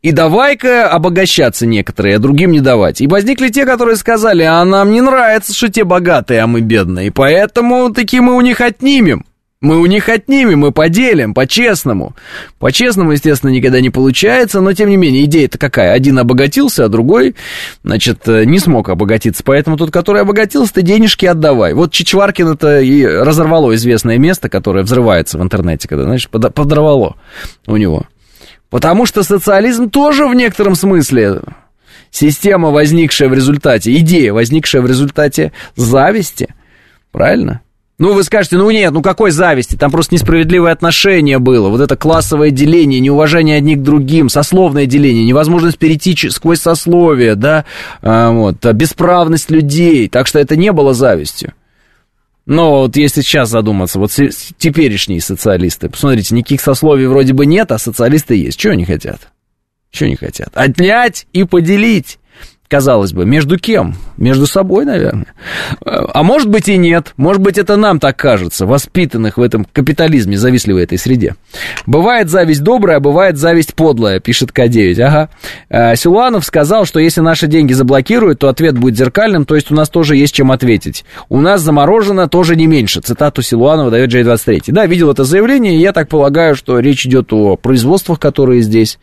И давай-ка обогащаться некоторые, а другим не давать. И возникли те, которые сказали, а нам не нравится, что те богатые, а мы бедные, поэтому таки мы у них отнимем. Мы у них отнимем, мы поделим, по-честному. По-честному, естественно, никогда не получается, но, тем не менее, идея-то какая? Один обогатился, а другой, значит, э, не смог обогатиться. Поэтому тот, который обогатился, ты денежки отдавай. Вот Чичваркин это и разорвало известное место, которое взрывается в интернете, когда, знаешь, подорвало у него. Потому что социализм тоже в некотором смысле система, возникшая в результате, идея, возникшая в результате зависти. Правильно? Ну, вы скажете, ну нет, ну какой зависти? Там просто несправедливое отношение было. Вот это классовое деление, неуважение одних к другим, сословное деление, невозможность перейти сквозь сословие, да, а, вот, бесправность людей. Так что это не было завистью. Но вот если сейчас задуматься, вот теперешние социалисты, посмотрите, никаких сословий вроде бы нет, а социалисты есть. Чего они хотят? Чего они хотят? Отнять и поделить казалось бы, между кем? Между собой, наверное. А может быть и нет. Может быть, это нам так кажется, воспитанных в этом капитализме, завистливой этой среде. Бывает зависть добрая, а бывает зависть подлая, пишет К9. Ага. А, Силуанов сказал, что если наши деньги заблокируют, то ответ будет зеркальным, то есть у нас тоже есть чем ответить. У нас заморожено тоже не меньше. Цитату Силуанова дает J23. Да, видел это заявление, и я так полагаю, что речь идет о производствах, которые здесь.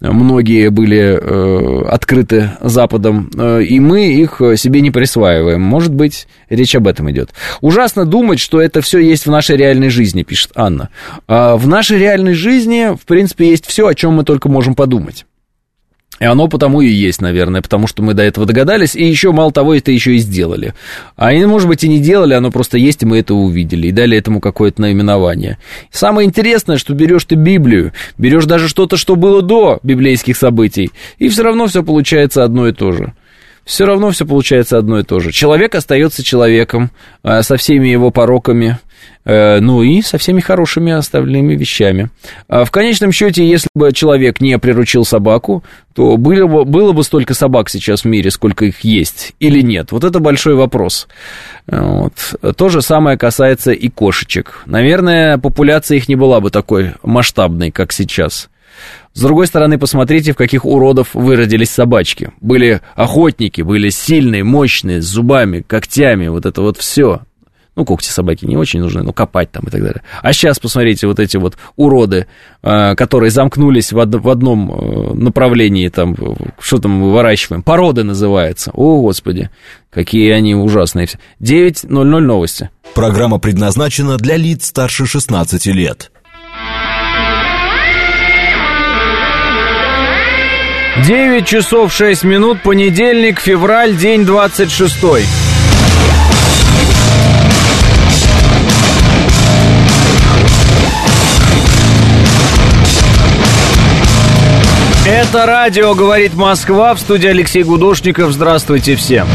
Многие были э, открыты Западом Западом, э, и мы их э, себе не присваиваем. Может быть, речь об этом идет. Ужасно думать, что это все есть в нашей реальной жизни, пишет Анна. А в нашей реальной жизни, в принципе, есть все, о чем мы только можем подумать. И оно потому и есть, наверное, потому что мы до этого догадались, и еще, мало того, это еще и сделали. А может быть, и не делали, оно просто есть, и мы это увидели, и дали этому какое-то наименование. Самое интересное, что берешь ты Библию, берешь даже что-то, что было до библейских событий, и все равно все получается одно и то же все равно все получается одно и то же. Человек остается человеком э, со всеми его пороками, э, ну и со всеми хорошими оставленными вещами. А в конечном счете, если бы человек не приручил собаку, то было бы, было бы столько собак сейчас в мире, сколько их есть, или нет? Вот это большой вопрос. Вот. То же самое касается и кошечек. Наверное, популяция их не была бы такой масштабной, как сейчас. С другой стороны, посмотрите, в каких уродов выродились собачки. Были охотники, были сильные, мощные, с зубами, когтями, вот это вот все. Ну, когти собаки не очень нужны, но копать там и так далее. А сейчас, посмотрите, вот эти вот уроды, а, которые замкнулись в одном э, направлении, там, что там мы выращиваем, породы называется. О, Господи, какие они ужасные. 9.00 новости. Программа предназначена для лиц старше 16 лет. 9 часов 6 минут, понедельник, февраль, день 26. Это радио «Говорит Москва» в студии Алексей Гудошников. Здравствуйте всем.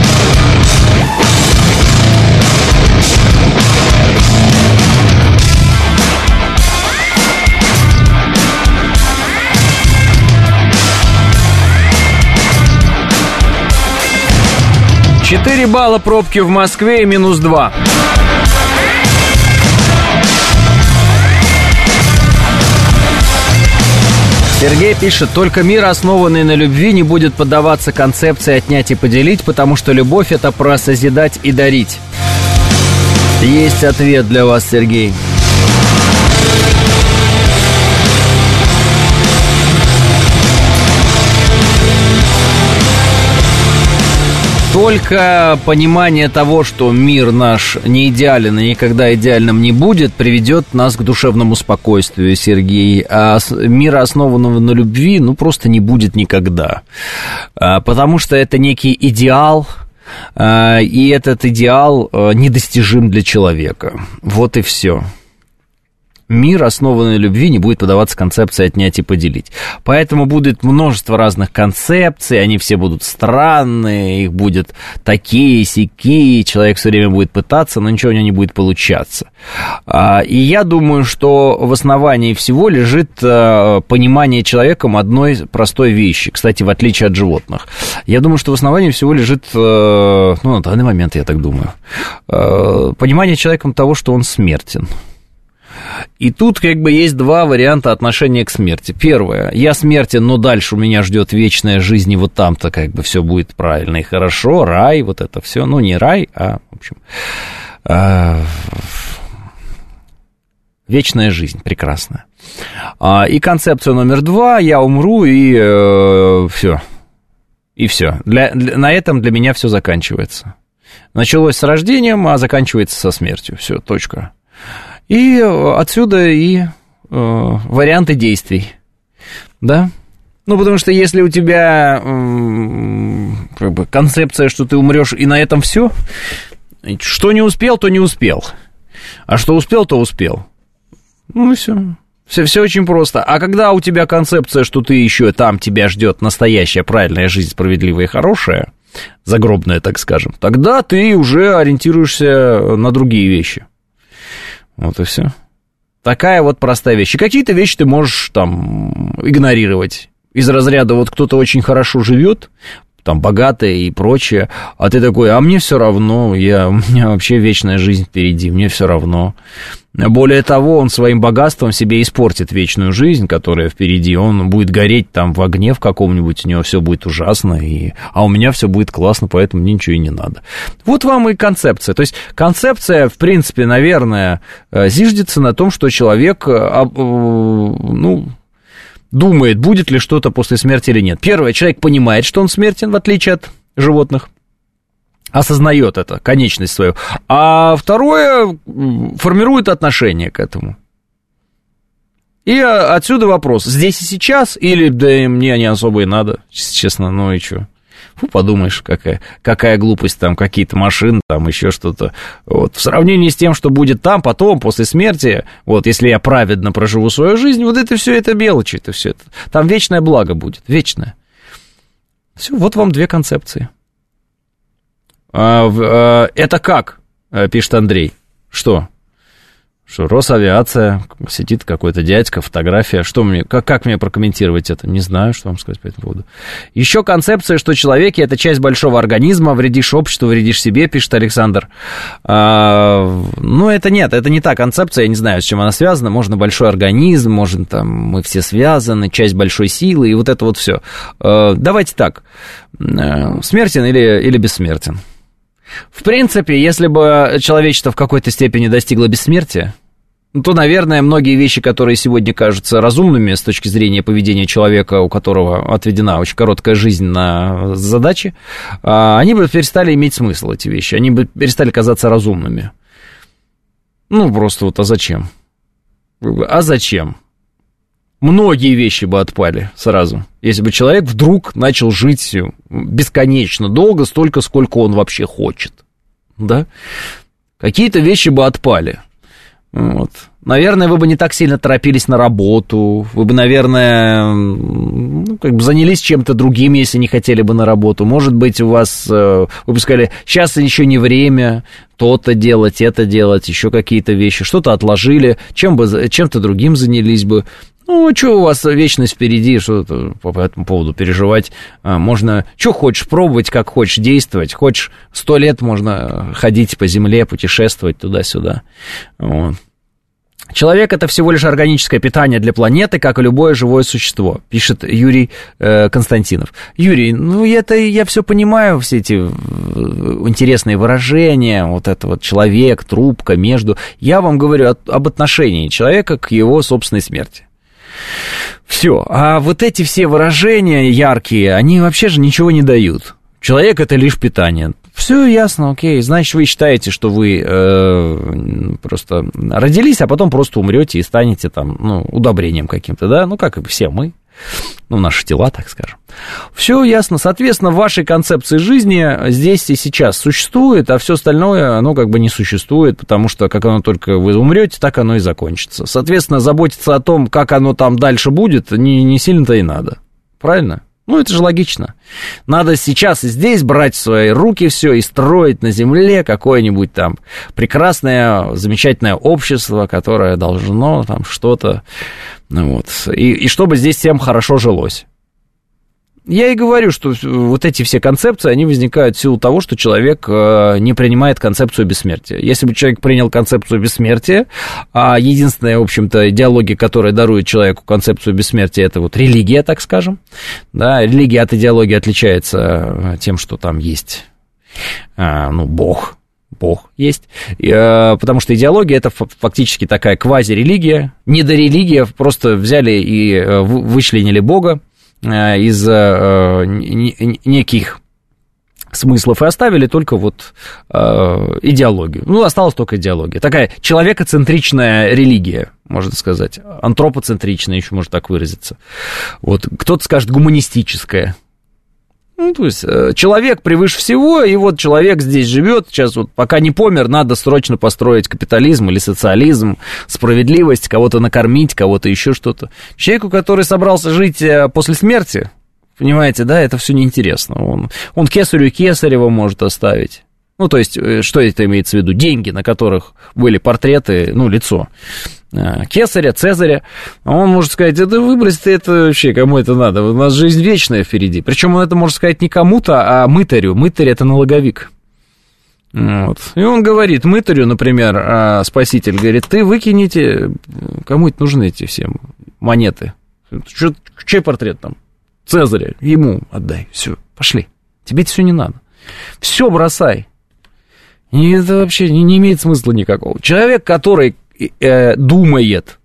Четыре балла пробки в Москве и минус два. Сергей пишет, только мир, основанный на любви, не будет поддаваться концепции отнять и поделить, потому что любовь это про созидать и дарить. Есть ответ для вас, Сергей. Только понимание того, что мир наш не идеален и никогда идеальным не будет, приведет нас к душевному спокойствию, Сергей. А мира, основанного на любви, ну, просто не будет никогда. А, потому что это некий идеал, а, и этот идеал а, недостижим для человека. Вот и все мир, основанный на любви, не будет подаваться концепции отнять и поделить. Поэтому будет множество разных концепций, они все будут странные, их будет такие, сякие, человек все время будет пытаться, но ничего у него не будет получаться. А, и я думаю, что в основании всего лежит э, понимание человеком одной простой вещи, кстати, в отличие от животных. Я думаю, что в основании всего лежит, э, ну, на данный момент я так думаю, э, понимание человеком того, что он смертен. И тут как бы есть два варианта отношения к смерти. Первое, я смертен, но дальше у меня ждет вечная жизнь, и вот там-то как бы все будет правильно и хорошо, рай, вот это все. Ну, не рай, а, в общем, а, вечная жизнь, прекрасная. А, и концепция номер два, я умру, и э, все. И все. Для, для, на этом для меня все заканчивается. Началось с рождением, а заканчивается со смертью. Все, точка. И отсюда и э, варианты действий. Да? Ну, потому что если у тебя э, как бы концепция, что ты умрешь, и на этом все, что не успел, то не успел. А что успел, то успел. Ну и все. Все, все очень просто. А когда у тебя концепция, что ты еще там тебя ждет настоящая правильная жизнь, справедливая и хорошая, загробная, так скажем, тогда ты уже ориентируешься на другие вещи. Вот и все. Такая вот простая вещь. И какие-то вещи ты можешь там игнорировать. Из разряда вот кто-то очень хорошо живет, там богатая и прочее, а ты такой, а мне все равно, я, [LAUGHS] у меня вообще вечная жизнь впереди, мне все равно. Более того, он своим богатством себе испортит вечную жизнь, которая впереди, он будет гореть там в огне в каком-нибудь, у него все будет ужасно, и, а у меня все будет классно, поэтому мне ничего и не надо. Вот вам и концепция. То есть концепция, в принципе, наверное, э, зиждется на том, что человек, э, э, ну, думает, будет ли что-то после смерти или нет. Первое, человек понимает, что он смертен, в отличие от животных. Осознает это, конечность свою. А второе, формирует отношение к этому. И отсюда вопрос, здесь и сейчас, или да мне не особо и надо, честно, ну и что? Фу, подумаешь, какая, какая глупость, там какие-то машины, там еще что-то. Вот. В сравнении с тем, что будет там, потом, после смерти, вот, если я праведно проживу свою жизнь, вот это все, это мелочи, это все. Это, там вечное благо будет, вечное. Все, вот вам две концепции. А, а, это как, э, пишет Андрей. Что? Что Росавиация, сидит какой-то дядька, фотография. Что мне, как, как мне прокомментировать это? Не знаю, что вам сказать по этому поводу. Еще концепция, что человеки это часть большого организма, вредишь обществу, вредишь себе, пишет Александр. А, ну, это нет, это не та концепция, я не знаю, с чем она связана. Можно большой организм, можно там мы все связаны, часть большой силы, и вот это вот все. А, давайте так. А, смертен или, или бессмертен? В принципе, если бы человечество в какой-то степени достигло бессмертия, ну, то, наверное, многие вещи, которые сегодня кажутся разумными с точки зрения поведения человека, у которого отведена очень короткая жизнь на задачи, а, они бы перестали иметь смысл, эти вещи, они бы перестали казаться разумными. Ну, просто вот, а зачем? А зачем? Многие вещи бы отпали сразу, если бы человек вдруг начал жить бесконечно долго, столько, сколько он вообще хочет. Да? Какие-то вещи бы отпали. Вот. Наверное, вы бы не так сильно торопились на работу, вы бы, наверное, ну, как бы занялись чем-то другим, если не хотели бы на работу. Может быть, у вас, э, вы бы сказали, сейчас еще не время то-то делать, это делать, еще какие-то вещи, что-то отложили, чем бы, чем-то другим занялись бы. Ну, что у вас вечность впереди, что по этому поводу переживать? А, можно, что хочешь пробовать, как хочешь действовать. Хочешь, сто лет можно ходить по земле, путешествовать туда-сюда. Вот. Человек это всего лишь органическое питание для планеты, как и любое живое существо, пишет Юрий э, Константинов. Юрий, ну это я все понимаю, все эти э, интересные выражения, вот это вот человек, трубка, между. Я вам говорю об отношении человека к его собственной смерти. Все. А вот эти все выражения яркие, они вообще же ничего не дают. Человек это лишь питание. Все ясно, окей. Значит, вы считаете, что вы э, просто родились, а потом просто умрете и станете там, ну, удобрением каким-то, да? Ну, как и все мы ну, наши тела, так скажем. Все ясно. Соответственно, в вашей концепции жизни здесь и сейчас существует, а все остальное, оно как бы не существует, потому что как оно только вы умрете, так оно и закончится. Соответственно, заботиться о том, как оно там дальше будет, не, не сильно-то и надо. Правильно? Ну, это же логично. Надо сейчас и здесь брать в свои руки все и строить на земле какое-нибудь там прекрасное, замечательное общество, которое должно там что-то, ну вот, и, и чтобы здесь всем хорошо жилось. Я и говорю, что вот эти все концепции, они возникают в силу того, что человек э, не принимает концепцию бессмертия. Если бы человек принял концепцию бессмертия, а единственная, в общем-то, идеология, которая дарует человеку концепцию бессмертия, это вот религия, так скажем. Да, религия от идеологии отличается тем, что там есть, ну, Бог, Бог есть, потому что идеология это фактически такая квази-религия, недорелигия, просто взяли и вычленили Бога, Э, из э, неких смыслов и оставили только вот э, идеологию. Ну, осталась только идеология. Такая человекоцентричная религия, можно сказать. Антропоцентричная, еще можно так выразиться. Вот кто-то скажет гуманистическая. Ну, то есть э, человек превыше всего, и вот человек здесь живет, сейчас вот пока не помер, надо срочно построить капитализм или социализм, справедливость, кого-то накормить, кого-то еще что-то. Человеку, который собрался жить э, после смерти, понимаете, да, это все неинтересно. Он, он кесарю кесарева может оставить. Ну, то есть, э, что это имеется в виду? Деньги, на которых были портреты, ну, лицо Кесаря, Цезаря. Он может сказать, это выбрось это вообще, кому это надо? У нас жизнь вечная впереди. Причем он это может сказать не кому-то, а мытарю. Мытарь это налоговик. Вот. И он говорит мытарю, например, а спаситель, говорит, ты выкинете, кому это нужны эти все монеты? Что, чей портрет там? Цезаря, ему отдай, все, пошли. Тебе это все не надо. Все бросай. И это вообще не, не имеет смысла никакого. Человек, который э, думает,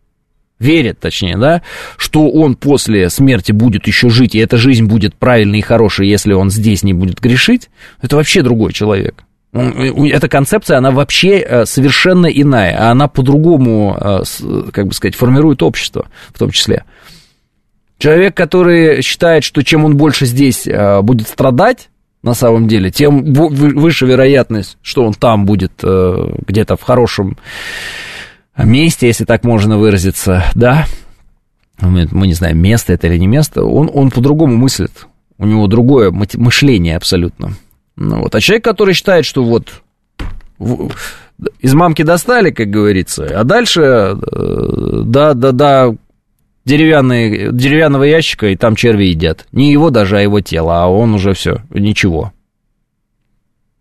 верит, точнее, да, что он после смерти будет еще жить, и эта жизнь будет правильной и хорошей, если он здесь не будет грешить, это вообще другой человек. Эта концепция, она вообще э, совершенно иная, а она по-другому, э, как бы сказать, формирует общество в том числе. Человек, который считает, что чем он больше здесь э, будет страдать, на самом деле, тем выше вероятность, что он там будет э, где-то в хорошем месте, если так можно выразиться, да, мы, не знаем, место это или не место, он, он по-другому мыслит, у него другое мышление абсолютно. Ну, вот. А человек, который считает, что вот из мамки достали, как говорится, а дальше э, да, да, да, деревянный, деревянного ящика, и там черви едят. Не его даже, а его тело, а он уже все, ничего.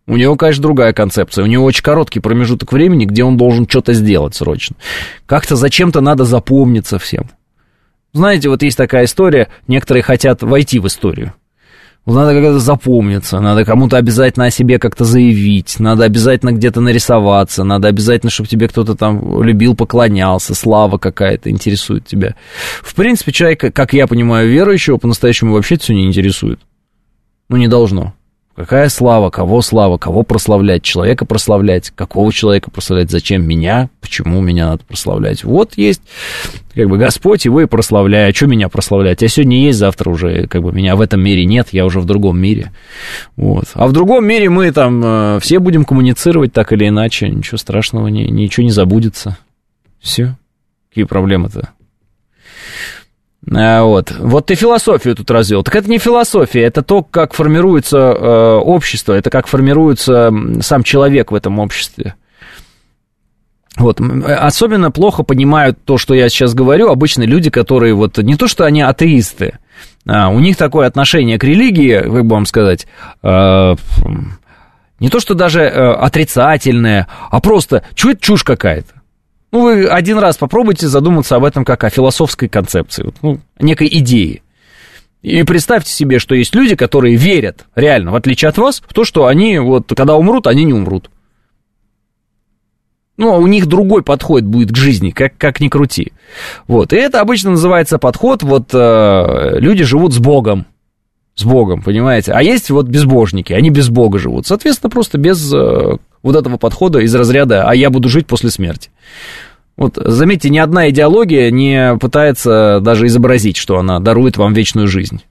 У него, конечно, другая концепция. У него очень короткий промежуток времени, где он должен что-то сделать срочно. Как-то зачем-то надо запомниться всем. Знаете, вот есть такая история, некоторые хотят войти в историю. Надо как-то запомниться, надо кому-то обязательно о себе как-то заявить, надо обязательно где-то нарисоваться, надо обязательно, чтобы тебе кто-то там любил, поклонялся, слава какая-то интересует тебя. В принципе, человека, как я понимаю, верующего по-настоящему вообще все не интересует. Ну, не должно. Какая слава, кого слава, кого прославлять, человека прославлять, какого человека прославлять, зачем меня, почему меня надо прославлять. Вот есть как бы Господь, его и прославляю. А что меня прославлять? Я сегодня есть, завтра уже как бы меня в этом мире нет, я уже в другом мире. Вот. А в другом мире мы там э, все будем коммуницировать так или иначе, ничего страшного, ни, ничего не забудется. Все. Какие проблемы-то? А, вот. вот ты философию тут развел. Так это не философия, это то, как формируется э, общество, это как формируется сам человек в этом обществе. Вот, особенно плохо понимают то, что я сейчас говорю, обычно люди, которые вот, не то, что они атеисты, а у них такое отношение к религии, как бы вам сказать, э, не то, что даже э, отрицательное, а просто, это чушь какая-то. Ну, вы один раз попробуйте задуматься об этом как о философской концепции, ну, некой идее. И представьте себе, что есть люди, которые верят, реально, в отличие от вас, в то, что они, вот, когда умрут, они не умрут. Ну, а у них другой подход будет к жизни, как, как ни крути. Вот, и это обычно называется подход, вот, э, люди живут с Богом, с Богом, понимаете? А есть вот безбожники, они без Бога живут. Соответственно, просто без э, вот этого подхода из разряда «а я буду жить после смерти». Вот, заметьте, ни одна идеология не пытается даже изобразить, что она дарует вам вечную жизнь.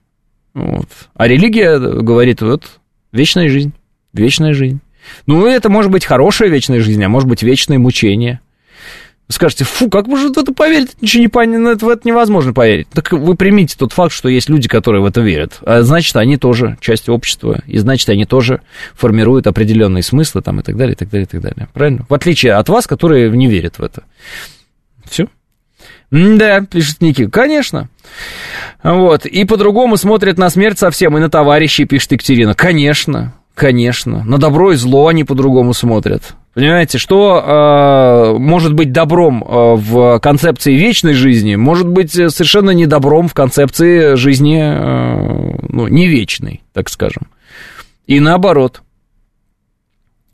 Вот. А религия говорит, вот, вечная жизнь, вечная жизнь. Ну, это может быть хорошая вечная жизнь, а может быть вечное мучение – скажете, фу, как можно в это поверить? Ничего не понятно, в это невозможно поверить. Так вы примите тот факт, что есть люди, которые в это верят. А значит, они тоже часть общества, и значит, они тоже формируют определенные смыслы там и так далее, и так далее, и так далее. Правильно? В отличие от вас, которые не верят в это. Все. Да, пишет Ники, конечно. Вот. И по-другому смотрят на смерть совсем, и на товарищей, пишет Екатерина. Конечно, конечно. На добро и зло они по-другому смотрят. Понимаете, что э, может быть добром э, в концепции вечной жизни, может быть совершенно не добром в концепции жизни, э, ну, не вечной, так скажем. И наоборот.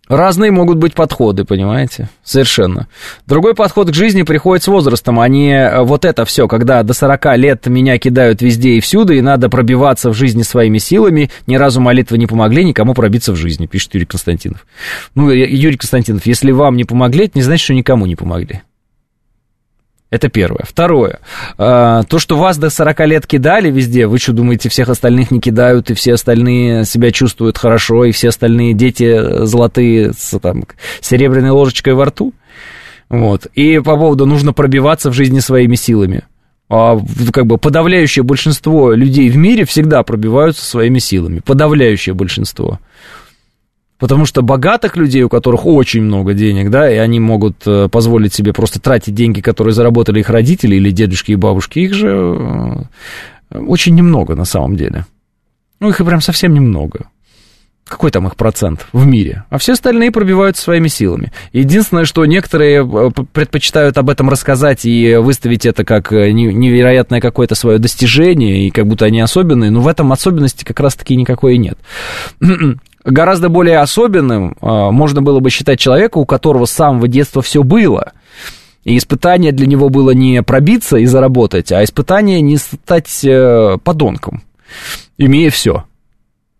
Разные могут быть подходы, понимаете? Совершенно. Другой подход к жизни приходит с возрастом, а не э, вот это все, когда до 40 лет меня кидают везде и всюду, и надо пробиваться в жизни своими силами. Ни разу молитвы не помогли никому пробиться в жизни, пишет Юрий Константинов. Ну, Юрий Константинов, если вам не помогли, это не значит, что никому не помогли. Это первое. Второе. А, то, что вас до 40 лет кидали везде, вы что, думаете, всех остальных не кидают, и все остальные себя чувствуют хорошо, и все остальные дети золотые с там, серебряной ложечкой во рту? Вот. И по поводу нужно пробиваться в жизни своими силами. А, как бы подавляющее большинство людей в мире всегда пробиваются своими силами. Подавляющее большинство. Потому что богатых людей, у которых очень много денег, да, и они могут э, позволить себе просто тратить деньги, которые заработали их родители или дедушки и бабушки, их же э, очень немного на самом деле. Ну, их и прям совсем немного. Какой там их процент в мире? А все остальные пробиваются своими силами. Единственное, что некоторые э, предпочитают об этом рассказать и выставить это как невероятное какое-то свое достижение, и как будто они особенные, но в этом особенности как раз-таки никакой и нет. Гораздо более особенным а, можно было бы считать человека, у которого с самого детства все было. И испытание для него было не пробиться и заработать, а испытание не стать э, подонком, имея все.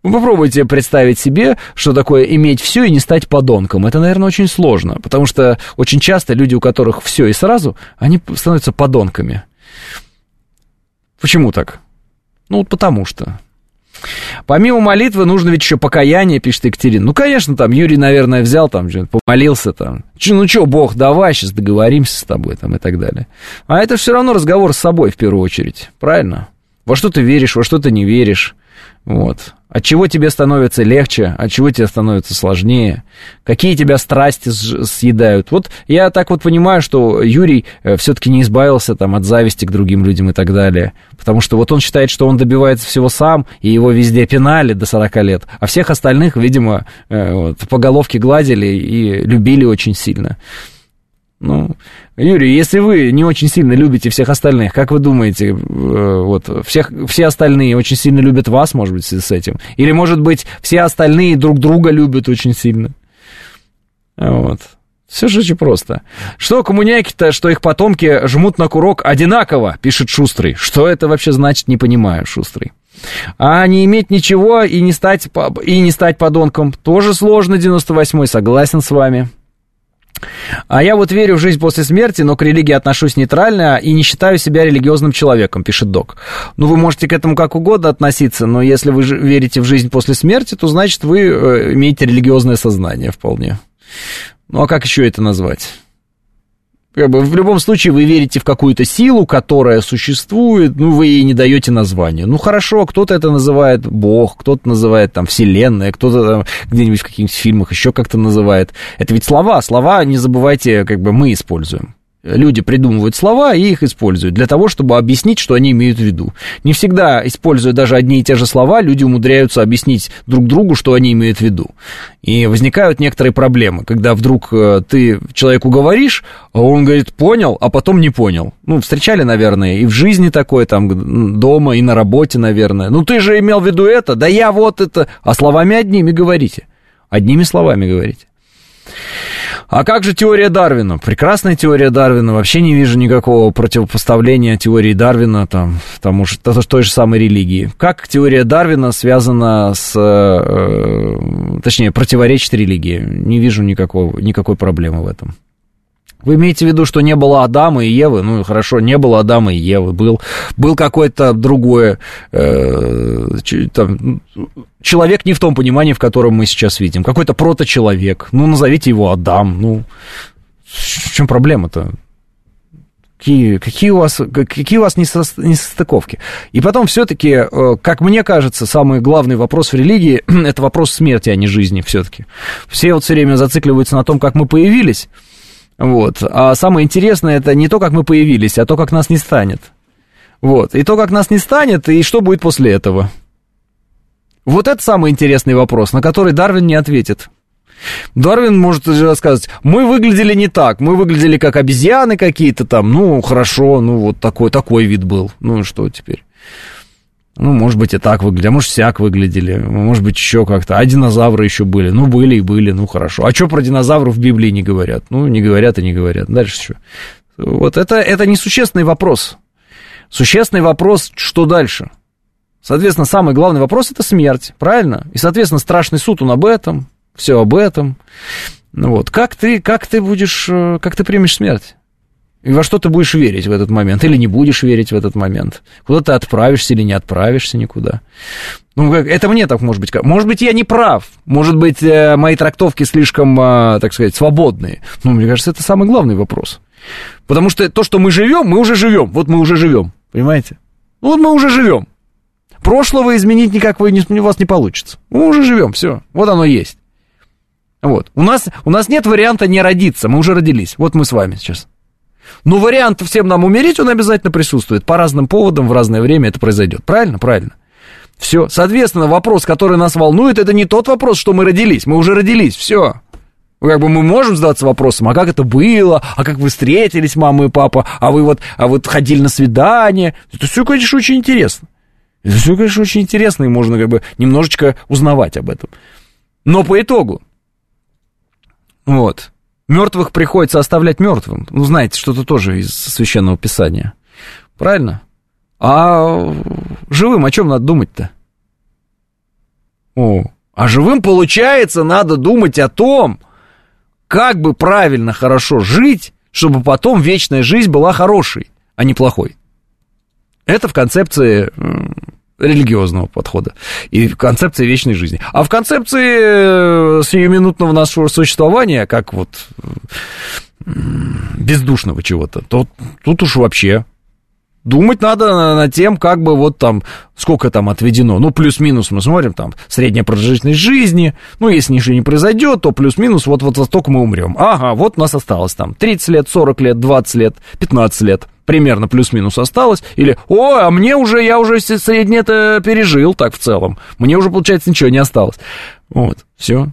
Вы попробуйте представить себе, что такое иметь все и не стать подонком. Это, наверное, очень сложно, потому что очень часто люди, у которых все и сразу, они становятся подонками. Почему так? Ну, вот потому что. Помимо молитвы нужно ведь еще покаяние, пишет Екатерина. Ну, конечно, там Юрий, наверное, взял там, помолился там. Ну что, Бог, давай, сейчас договоримся с тобой там и так далее. А это все равно разговор с собой в первую очередь, правильно? Во что ты веришь, во что ты не веришь. Вот. От чего тебе становится легче, от чего тебе становится сложнее, какие тебя страсти съедают. Вот я так вот понимаю, что Юрий э, все-таки не избавился там от зависти к другим людям и так далее. Потому что вот он считает, что он добивается всего сам, и его везде пинали до 40 лет, а всех остальных, видимо, э, вот, по головке гладили и любили очень сильно. Ну, Юрий, если вы не очень сильно любите всех остальных, как вы думаете, э, вот, всех, все остальные очень сильно любят вас, может быть, с этим? Или, может быть, все остальные друг друга любят очень сильно? Вот. Все же очень просто. Что коммуняки-то, что их потомки жмут на курок одинаково, пишет Шустрый. Что это вообще значит, не понимаю, Шустрый. А не иметь ничего и не стать, и не стать подонком тоже сложно, 98-й, согласен с вами. А я вот верю в жизнь после смерти, но к религии отношусь нейтрально и не считаю себя религиозным человеком, пишет док. Ну, вы можете к этому как угодно относиться, но если вы верите в жизнь после смерти, то значит вы э, имеете религиозное сознание вполне. Ну, а как еще это назвать? Как бы в любом случае вы верите в какую-то силу, которая существует, ну, вы ей не даете название. Ну, хорошо, кто-то это называет Бог, кто-то называет там Вселенная, кто-то там где-нибудь в каких-нибудь фильмах еще как-то называет. Это ведь слова, слова, не забывайте, как бы мы используем. Люди придумывают слова и их используют для того, чтобы объяснить, что они имеют в виду. Не всегда, используя даже одни и те же слова, люди умудряются объяснить друг другу, что они имеют в виду. И возникают некоторые проблемы, когда вдруг э, ты человеку говоришь, а он говорит «понял», а потом не понял. Ну, встречали, наверное, и в жизни такое, там, дома, и на работе, наверное. Ну, ты же имел в виду это, да я вот это... А словами одними говорите. Одними словами говорите. А как же теория Дарвина? Прекрасная теория Дарвина. Вообще не вижу никакого противопоставления теории Дарвина там, тому же, той же самой религии. Как теория Дарвина связана с... Э, точнее, противоречит религии? Не вижу никакого, никакой проблемы в этом. Вы имеете в виду, что не было Адама и Евы? Ну, хорошо, не было Адама и Евы. Был, был какой-то другой э, там, человек не в том понимании, в котором мы сейчас видим. Какой-то проточеловек. Ну, назовите его Адам. Ну, в чем проблема-то? Какие, какие у вас, какие у вас несостыковки? И потом все-таки, э, как мне кажется, самый главный вопрос в религии [CLEARS THROAT] – это вопрос смерти, а не жизни все-таки. Все вот все время зацикливаются на том, как мы появились, вот. А самое интересное это не то, как мы появились, а то, как нас не станет. Вот. И то, как нас не станет, и что будет после этого. Вот это самый интересный вопрос, на который Дарвин не ответит. Дарвин может рассказывать, мы выглядели не так, мы выглядели как обезьяны какие-то там, ну, хорошо, ну, вот такой, такой вид был, ну, что теперь? Ну, может быть, и так выглядели, а может, всяк выглядели, может быть, еще как-то. А динозавры еще были. Ну, были и были, ну, хорошо. А что про динозавров в Библии не говорят? Ну, не говорят и не говорят. Дальше что? Вот это, это несущественный вопрос. Существенный вопрос, что дальше? Соответственно, самый главный вопрос – это смерть, правильно? И, соответственно, страшный суд, он об этом, все об этом. Ну вот, как ты, как ты будешь, э, как ты примешь смерть? И во что ты будешь верить в этот момент, или не будешь верить в этот момент? Куда ты отправишься или не отправишься никуда? Ну, это мне так может быть. Может быть, я не прав. Может быть, э, мои трактовки слишком, э, так сказать, свободные. Но мне кажется, это самый главный вопрос. Потому что то, что мы живем, мы уже живем. Вот мы уже живем. Понимаете? Ну, вот мы уже живем. Прошлого изменить никак вы, у вас не получится. Мы уже живем, все. Вот оно есть. Вот. У нас, у нас нет варианта не родиться. Мы уже родились. Вот мы с вами сейчас. Но вариант всем нам умереть, он обязательно присутствует. По разным поводам в разное время это произойдет. Правильно? Правильно. Все. Соответственно, вопрос, который нас волнует, это не тот вопрос, что мы родились. Мы уже родились. Все. Как бы мы можем задаться вопросом, а как это было, а как вы встретились, мама и папа, а вы вот, а вот ходили на свидание. Это все, конечно, очень интересно. Это все, конечно, очень интересно, и можно как бы немножечко узнавать об этом. Но по итогу, вот, Мертвых приходится оставлять мертвым. Ну, знаете, что-то тоже из священного писания. Правильно? А живым о чем надо думать-то? О, а живым, получается, надо думать о том, как бы правильно, хорошо жить, чтобы потом вечная жизнь была хорошей, а не плохой. Это в концепции религиозного подхода и в концепции вечной жизни. А в концепции э, сиюминутного нашего существования, как вот бездушного чего-то, то тут уж вообще Думать надо над тем, как бы вот там, сколько там отведено. Ну, плюс-минус мы смотрим, там, средняя продолжительность жизни. Ну, если ничего не произойдет, то плюс-минус вот, вот за столько мы умрем. Ага, вот у нас осталось там 30 лет, 40 лет, 20 лет, 15 лет. Примерно плюс-минус осталось. Или, о, а мне уже, я уже среднее это пережил так в целом. Мне уже, получается, ничего не осталось. Вот, все.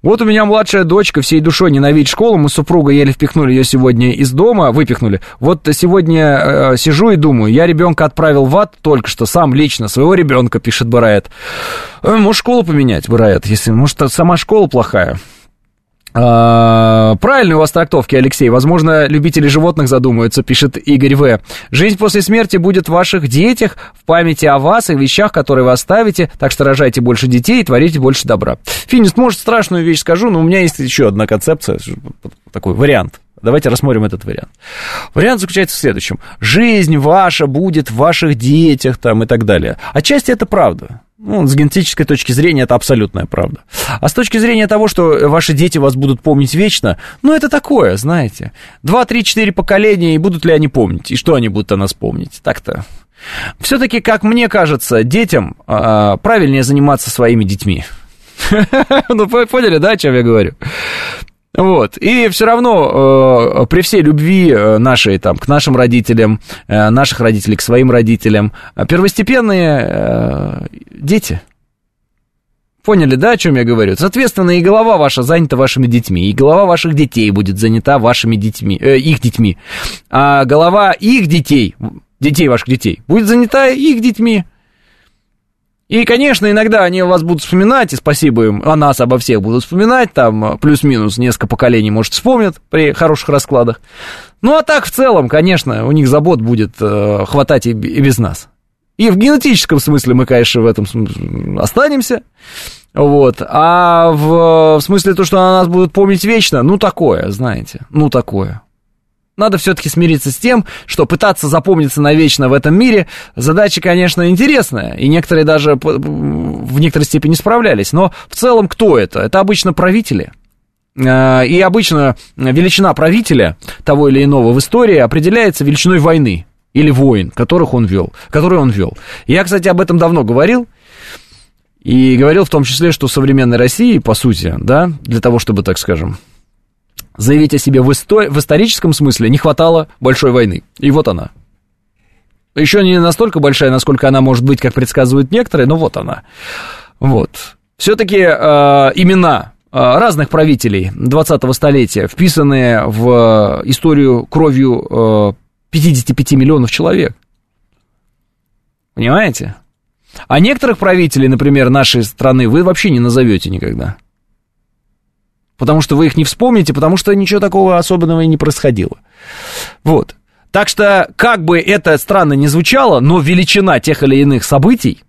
Вот у меня младшая дочка всей душой ненавидит школу, мы с супругой еле впихнули ее сегодня из дома, выпихнули. Вот сегодня э, сижу и думаю, я ребенка отправил в ад только что, сам лично, своего ребенка, пишет Бараэт. Э, может, школу поменять, Бараэт, если, может, сама школа плохая. А, правильные у вас трактовки, Алексей. Возможно, любители животных задумаются, пишет Игорь В. Жизнь после смерти будет в ваших детях, в памяти о вас и вещах, которые вы оставите, так что рожайте больше детей и творите больше добра. Финист, может, страшную вещь скажу, но у меня есть еще одна концепция, такой вариант. Давайте рассмотрим этот вариант. Вариант заключается в следующем. Жизнь ваша будет в ваших детях там и так далее. Отчасти это правда. Ну, с генетической точки зрения это абсолютная правда. А с точки зрения того, что ваши дети вас будут помнить вечно, ну, это такое, знаете. Два, три, четыре поколения, и будут ли они помнить? И что они будут о нас помнить? Так-то. Все-таки, как мне кажется, детям а, правильнее заниматься своими детьми. [LAUGHS] Ну, поняли, да, о чем я говорю? Вот. И все равно э, при всей любви э, нашей там, к нашим родителям, э, наших родителей к своим родителям, э, первостепенные э, дети. Поняли, да, о чем я говорю? Соответственно, и голова ваша занята вашими детьми, и голова ваших детей будет занята вашими детьми, э, их детьми. А голова их детей, детей ваших детей, будет занята их детьми. И, конечно, иногда они вас будут вспоминать, и спасибо им, о нас обо всех будут вспоминать, там плюс-минус несколько поколений, может, вспомнят при хороших раскладах. Ну, а так, в целом, конечно, у них забот будет э, хватать и, и без нас. И в генетическом смысле мы, конечно, в этом останемся. Вот. А в, в смысле то, что о нас будут помнить вечно, ну, такое, знаете, ну, такое надо все-таки смириться с тем, что пытаться запомниться навечно в этом мире задача, конечно, интересная, и некоторые даже в некоторой степени справлялись. Но в целом кто это? Это обычно правители. А, и обычно величина правителя того или иного в истории определяется величиной войны или войн, которых он вел, которые он вел. Я, кстати, об этом давно говорил, и говорил в том числе, что современной России, по сути, да, для того, чтобы, так скажем, заявить о себе в, истор- в историческом смысле не хватало большой войны. И вот она. Еще не настолько большая, насколько она может быть, как предсказывают некоторые, но вот она. Вот. Все-таки э, имена э, разных правителей 20-го столетия, вписанные в историю кровью э, 55 миллионов человек. Понимаете? А некоторых правителей, например, нашей страны, вы вообще не назовете никогда. Потому что вы их не вспомните, потому что ничего такого особенного и не происходило. Вот. Так что, как бы это странно не звучало, но величина тех или иных событий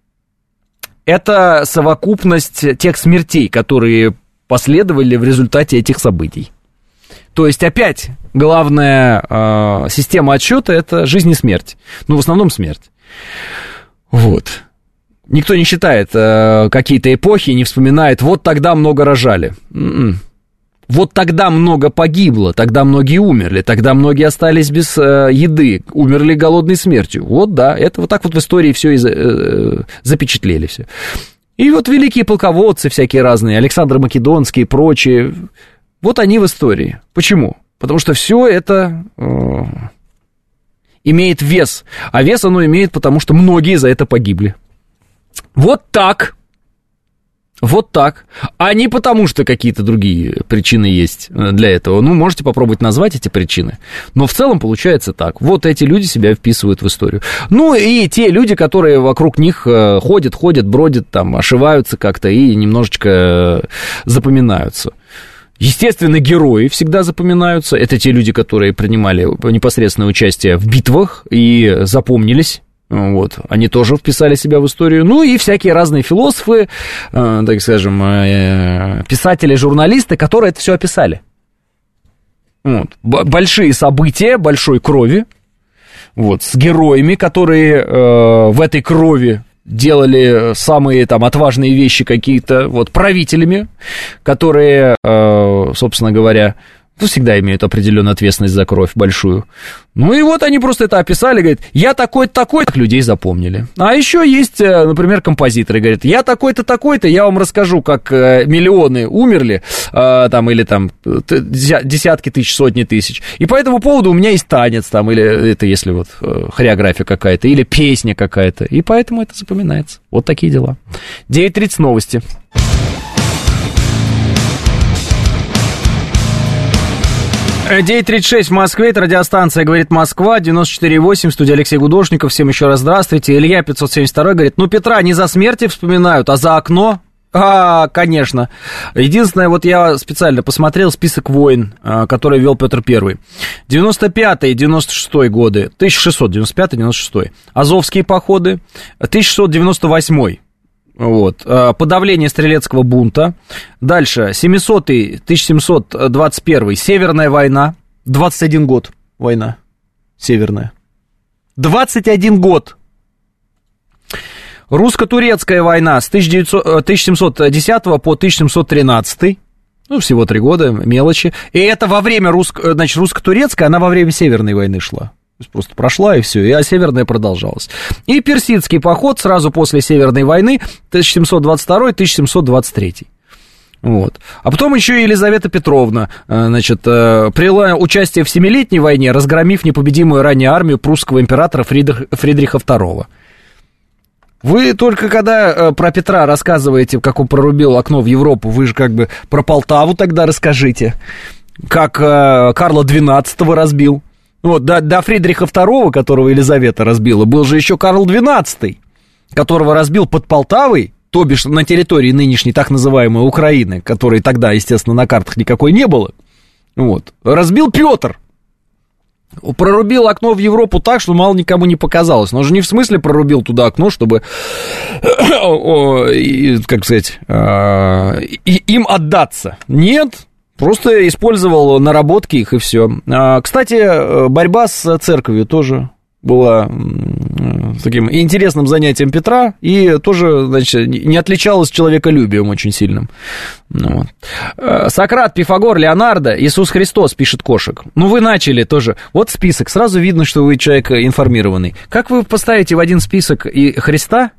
это совокупность тех смертей, которые последовали в результате этих событий. То есть опять главная э, система отсчета это жизнь и смерть. Ну, в основном смерть. Вот. Никто не считает э, какие-то эпохи, не вспоминает, вот тогда много рожали. М-м. Вот тогда много погибло, тогда многие умерли, тогда многие остались без э, еды, умерли голодной смертью. Вот да, это вот так вот в истории все и э, запечатлели все. И вот великие полководцы всякие разные, Александр Македонский и прочие, вот они в истории. Почему? Потому что все это э, имеет вес. А вес оно имеет, потому что многие за это погибли. Вот так. Вот так. А не потому, что какие-то другие причины есть э, для этого. Ну, можете попробовать назвать эти причины. Но в целом получается так. Вот эти люди себя вписывают в историю. Ну, и те люди, которые вокруг них э, ходят, ходят, бродят, там, ошиваются как-то и немножечко э, запоминаются. Естественно, герои всегда запоминаются. Это те люди, которые принимали непосредственное участие в битвах и запомнились вот, они тоже вписали себя в историю. Ну и всякие разные философы, э, так скажем, э, писатели, журналисты, которые это все описали. Вот. Большие события, большой крови, вот, с героями, которые э, в этой крови делали самые там отважные вещи какие-то, вот, правителями, которые, э, собственно говоря, ну, всегда имеют определенную ответственность за кровь большую. Ну и вот они просто это описали, говорят, я такой-то, такой-то, людей запомнили. А еще есть, э, например, композиторы, говорят, я такой-то, такой-то, я вам расскажу, как э, миллионы умерли, э, там, или там десятки тысяч, сотни тысяч. И по этому поводу у меня есть танец, там, или это если вот хореография какая-то, или песня какая-то. И поэтому это запоминается. Вот такие дела. 9.30 новости. 9.36 в Москве, это радиостанция «Говорит Москва», 94.8, студия Алексей Гудошников, всем еще раз здравствуйте. Илья 572 говорит, ну, Петра не за смерти вспоминают, а за окно. А, конечно. Единственное, вот я специально посмотрел список войн, а, которые вел Петр Первый. 95-й, 96-й годы, 1695-96, Азовские походы, 1698 вот. Э, подавление стрелецкого бунта. Дальше. 700-й, 1721 Северная война. 21 год война. Северная. 21 год. Русско-турецкая война с 1900, 1710 э, по 1713. Ну, всего три года, мелочи. И это во время русско, значит, русско-турецкая, она во время Северной войны шла. Просто прошла и все, и а Северная продолжалась. И персидский поход сразу после Северной войны 1722-1723. Вот. А потом еще Елизавета Петровна, э, значит, э, приняла участие в Семилетней войне, разгромив непобедимую ранее армию прусского императора Фридриха II. Вы только когда э, про Петра рассказываете, как он прорубил окно в Европу, вы же как бы про Полтаву тогда расскажите, как Карла XII разбил. Вот, до, до Фридриха II, которого Елизавета разбила, был же еще Карл XII, которого разбил под Полтавой, то бишь на территории нынешней так называемой Украины, которой тогда, естественно, на картах никакой не было. Вот. Разбил Петр. Прорубил окно в Европу так, что мало никому не показалось. Но он же не в смысле прорубил туда окно, чтобы, [COUGHS] как сказать, а, им отдаться. Нет, Просто использовал наработки их и все. А, кстати, борьба с церковью тоже была таким интересным занятием Петра и тоже, значит, не отличалась человеколюбием очень сильным. Ну, вот. А, Сократ, Пифагор, Леонардо, Иисус Христос, пишет Кошек. Ну, вы начали тоже. Вот список. Сразу видно, что вы человек информированный. Как вы поставите в один список и Христа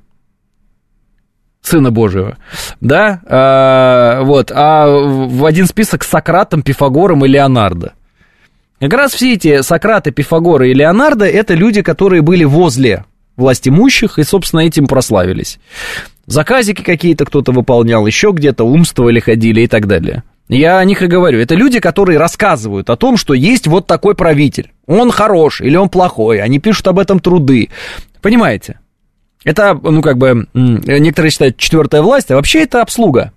Сына Божьего, да, а, вот, а в один список с Сократом, Пифагором и Леонардо. Как раз все эти Сократы, Пифагоры и Леонардо это люди, которые были возле власть имущих и, собственно, этим прославились. Заказики какие-то кто-то выполнял, еще где-то умствовали, ходили и так далее. Я о них и говорю. Это люди, которые рассказывают о том, что есть вот такой правитель. Он хорош или он плохой. Они пишут об этом труды. Понимаете? Это, ну, как бы, некоторые считают четвертая власть, а вообще это обслуга.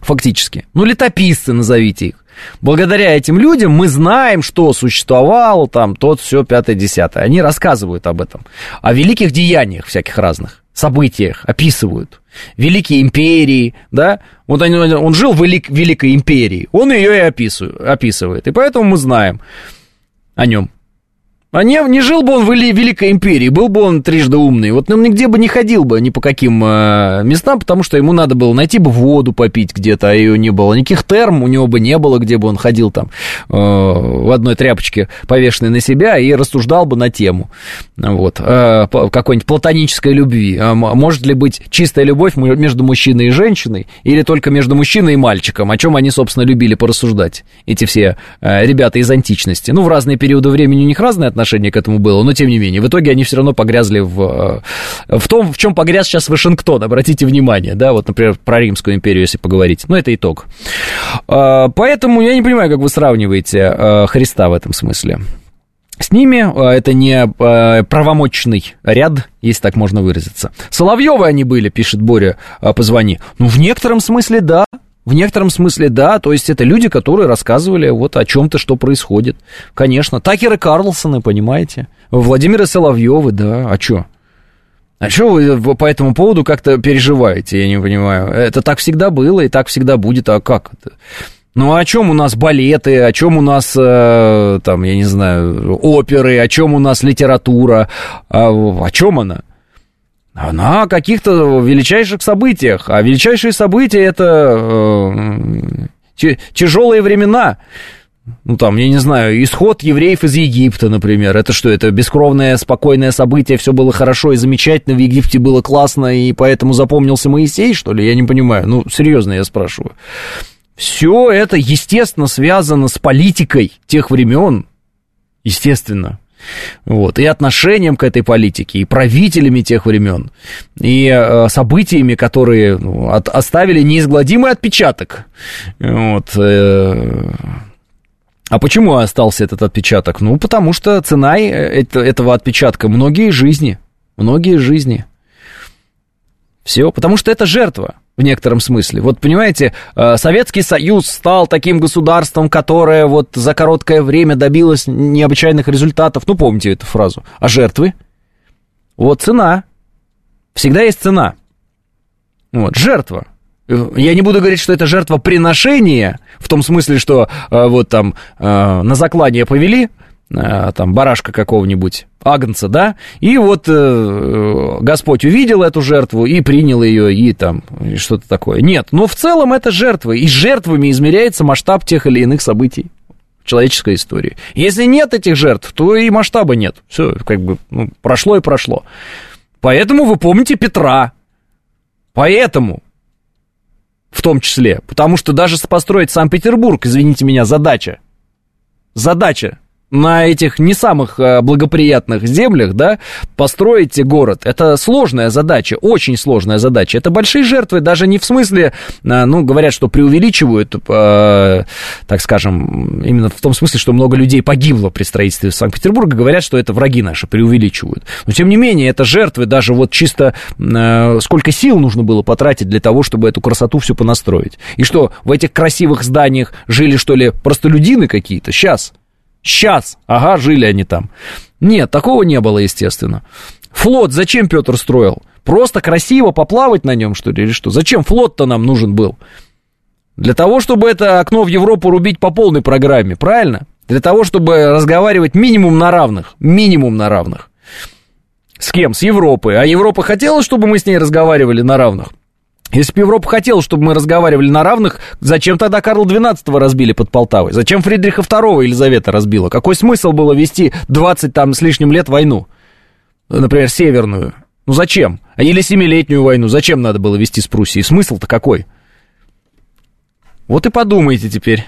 Фактически. Ну, летописцы назовите их. Благодаря этим людям мы знаем, что существовало там, тот все пятое-десятое. Они рассказывают об этом. О великих деяниях всяких разных, событиях описывают. Великие империи, да, вот он, он жил в велик, великой империи, он ее и описывает. И поэтому мы знаем о нем. А не, не жил бы он в Великой Империи, был бы он трижды умный, вот он нигде бы не ходил бы ни по каким э, местам, потому что ему надо было найти бы воду попить где-то, а ее не было. Никаких терм у него бы не было, где бы он ходил там э, в одной тряпочке, повешенной на себя, и рассуждал бы на тему вот, э, какой-нибудь платонической любви. А может ли быть чистая любовь между мужчиной и женщиной, или только между мужчиной и мальчиком, о чем они, собственно, любили порассуждать, эти все э, ребята из античности. Ну, в разные периоды времени у них разные отношение к этому было, но тем не менее, в итоге они все равно погрязли в, э, в том, в чем погряз сейчас Вашингтон, обратите внимание, да, вот, например, про Римскую империю, если поговорить, но это итог. А, поэтому я не понимаю, как вы сравниваете э, Христа в этом смысле. С ними э, это не правомочный ряд, если так можно выразиться. Соловьевы они были, пишет Боря, позвони. Ну, в некотором смысле да, в некотором смысле, да, то есть это люди, которые рассказывали вот о чем-то, что происходит. Конечно, Такеры Карлсоны, понимаете? Владимиры Соловьевы, да, а что? А что вы по этому поводу как-то переживаете, я не понимаю. Это так всегда было и так всегда будет, а как это? Ну, о чем у нас балеты, о чем у нас, э, там, я не знаю, оперы, о чем у нас литература, а, о чем она? Она о каких-то величайших событиях. А величайшие события это э, тяжелые времена. Ну, там, я не знаю, исход евреев из Египта, например. Это что, это бескровное, спокойное событие, все было хорошо и замечательно, в Египте было классно, и поэтому запомнился Моисей, что ли? Я не понимаю. Ну, серьезно я спрашиваю. Все это, естественно, связано с политикой тех времен. Естественно. Вот, и отношением к этой политике, и правителями тех времен, и э, событиями, которые ну, от, оставили неизгладимый отпечаток. Вот, э, а почему остался этот отпечаток? Ну, потому что цена э, это, этого отпечатка многие жизни, многие жизни. Все, потому что это жертва в некотором смысле. Вот понимаете, э, Советский Союз стал таким государством, которое вот за короткое время добилось необычайных результатов. Ну, помните эту фразу. А жертвы? Вот цена. Всегда есть цена. Вот, жертва. Я не буду говорить, что это жертва приношения, в том смысле, что э, вот там э, на заклание повели, Э, там, барашка какого-нибудь, агнца, да, и вот э, Господь увидел эту жертву и принял ее, и там что-то такое. Нет, но в целом это жертвы, и жертвами измеряется масштаб тех или иных событий человеческой истории. Если нет этих жертв, то и масштаба нет. Все, как бы, ну, прошло и прошло. Поэтому вы помните Петра. Поэтому в том числе. Потому что даже построить Санкт-Петербург, извините меня, задача. Задача на этих не самых э, благоприятных землях, да, построить город. Это сложная задача, очень сложная задача. Это большие жертвы, даже не в смысле, э, ну, говорят, что преувеличивают, э, так скажем, именно в том смысле, что много людей погибло при строительстве Санкт-Петербурга, говорят, что это враги наши преувеличивают. Но, тем не менее, это жертвы, даже вот чисто э, сколько сил нужно было потратить для того, чтобы эту красоту все понастроить. И что, в этих красивых зданиях жили, что ли, простолюдины какие-то? Сейчас. Сейчас, ага, жили они там. Нет, такого не было, естественно. Флот зачем Петр строил? Просто красиво поплавать на нем, что ли, или что? Зачем флот-то нам нужен был? Для того, чтобы это окно в Европу рубить по полной программе, правильно? Для того, чтобы разговаривать минимум на равных. Минимум на равных. С кем? С Европой. А Европа хотела, чтобы мы с ней разговаривали на равных? Если бы Европа хотела, чтобы мы разговаривали на равных, зачем тогда Карла XII разбили под Полтавой? Зачем Фридриха II Елизавета разбила? Какой смысл было вести 20 там с лишним лет войну? Например, Северную. Ну зачем? Или семилетнюю войну зачем надо было вести с Пруссией? Смысл-то какой? Вот и подумайте теперь.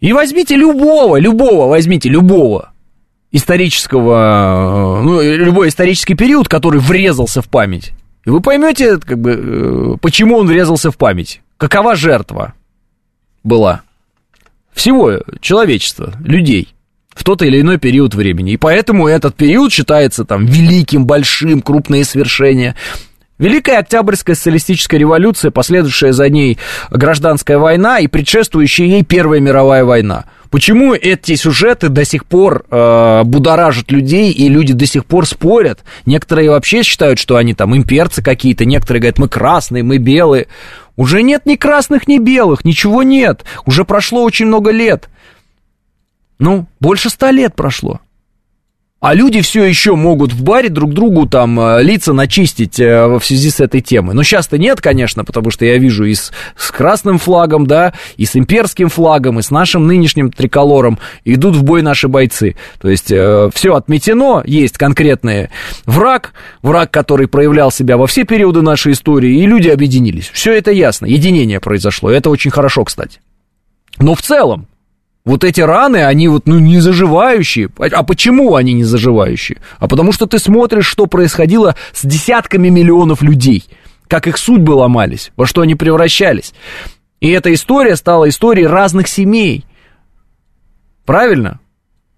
И возьмите любого, любого, возьмите любого исторического, э, ну, любой исторический период, который врезался в память. И вы поймете, как бы, э, почему он врезался в память. Какова жертва была всего человечества, людей в тот или иной период времени. И поэтому этот период считается там великим, большим, крупные свершения. Великая Октябрьская социалистическая революция, последующая за ней гражданская война и предшествующая ей Первая мировая война. Почему эти сюжеты до сих пор э, будоражат людей, и люди до сих пор спорят? Некоторые вообще считают, что они там имперцы какие-то, некоторые говорят, мы красные, мы белые. Уже нет ни красных, ни белых, ничего нет. Уже прошло очень много лет. Ну, больше ста лет прошло. А люди все еще могут в баре друг другу там э, лица начистить э, в связи с этой темой. Но сейчас-то нет, конечно, потому что я вижу и с, с красным флагом, да, и с имперским флагом, и с нашим нынешним триколором идут в бой наши бойцы. То есть э, все отметено, есть конкретный враг, враг, который проявлял себя во все периоды нашей истории, и люди объединились. Все это ясно, единение произошло, это очень хорошо, кстати. Но в целом, вот эти раны, они вот, ну, не заживающие. А почему они не заживающие? А потому что ты смотришь, что происходило с десятками миллионов людей. Как их судьбы ломались, во что они превращались. И эта история стала историей разных семей. Правильно?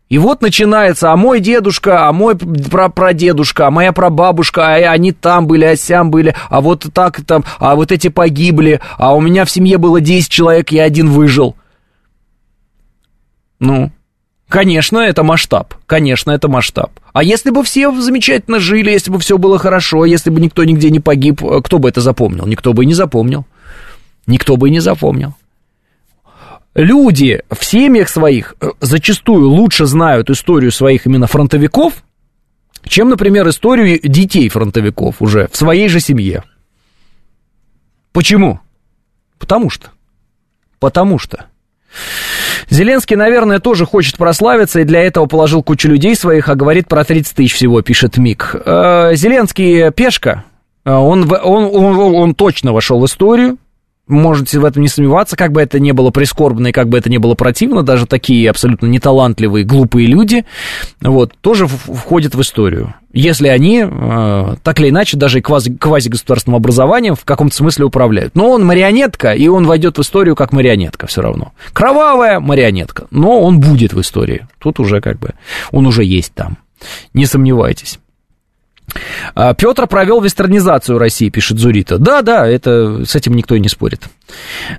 И вот начинается, а мой дедушка, а мой прадедушка, а моя прабабушка, а они там были, а сям были, а вот так там, а вот эти погибли, а у меня в семье было 10 человек, я один выжил. Ну, конечно, это масштаб. Конечно, это масштаб. А если бы все замечательно жили, если бы все было хорошо, если бы никто нигде не погиб, э, кто бы это запомнил? Никто бы и не запомнил. Никто бы и не запомнил. Люди в семьях своих э, зачастую лучше знают историю своих именно фронтовиков, чем, например, историю детей фронтовиков уже в своей же семье. Почему? Потому что. Потому что. Зеленский, наверное, тоже хочет прославиться, и для этого положил кучу людей своих, а говорит про 30 тысяч всего, пишет Мик. Э, Зеленский пешка, э, он, он, он, он точно вошел в историю, можете в этом не сомневаться, как бы это не было прискорбно и как бы это не было противно, даже такие абсолютно неталантливые, глупые люди, вот, тоже входят в историю. Если они, э, так или иначе, даже квазигосударственным образованием в каком-то смысле управляют. Но он марионетка, и он войдет в историю как марионетка все равно. Кровавая марионетка, но он будет в истории. Тут уже как бы, он уже есть там. Не сомневайтесь. А, Петр провел вестернизацию России, пишет Зурита. Да, да, это, с этим никто и не спорит.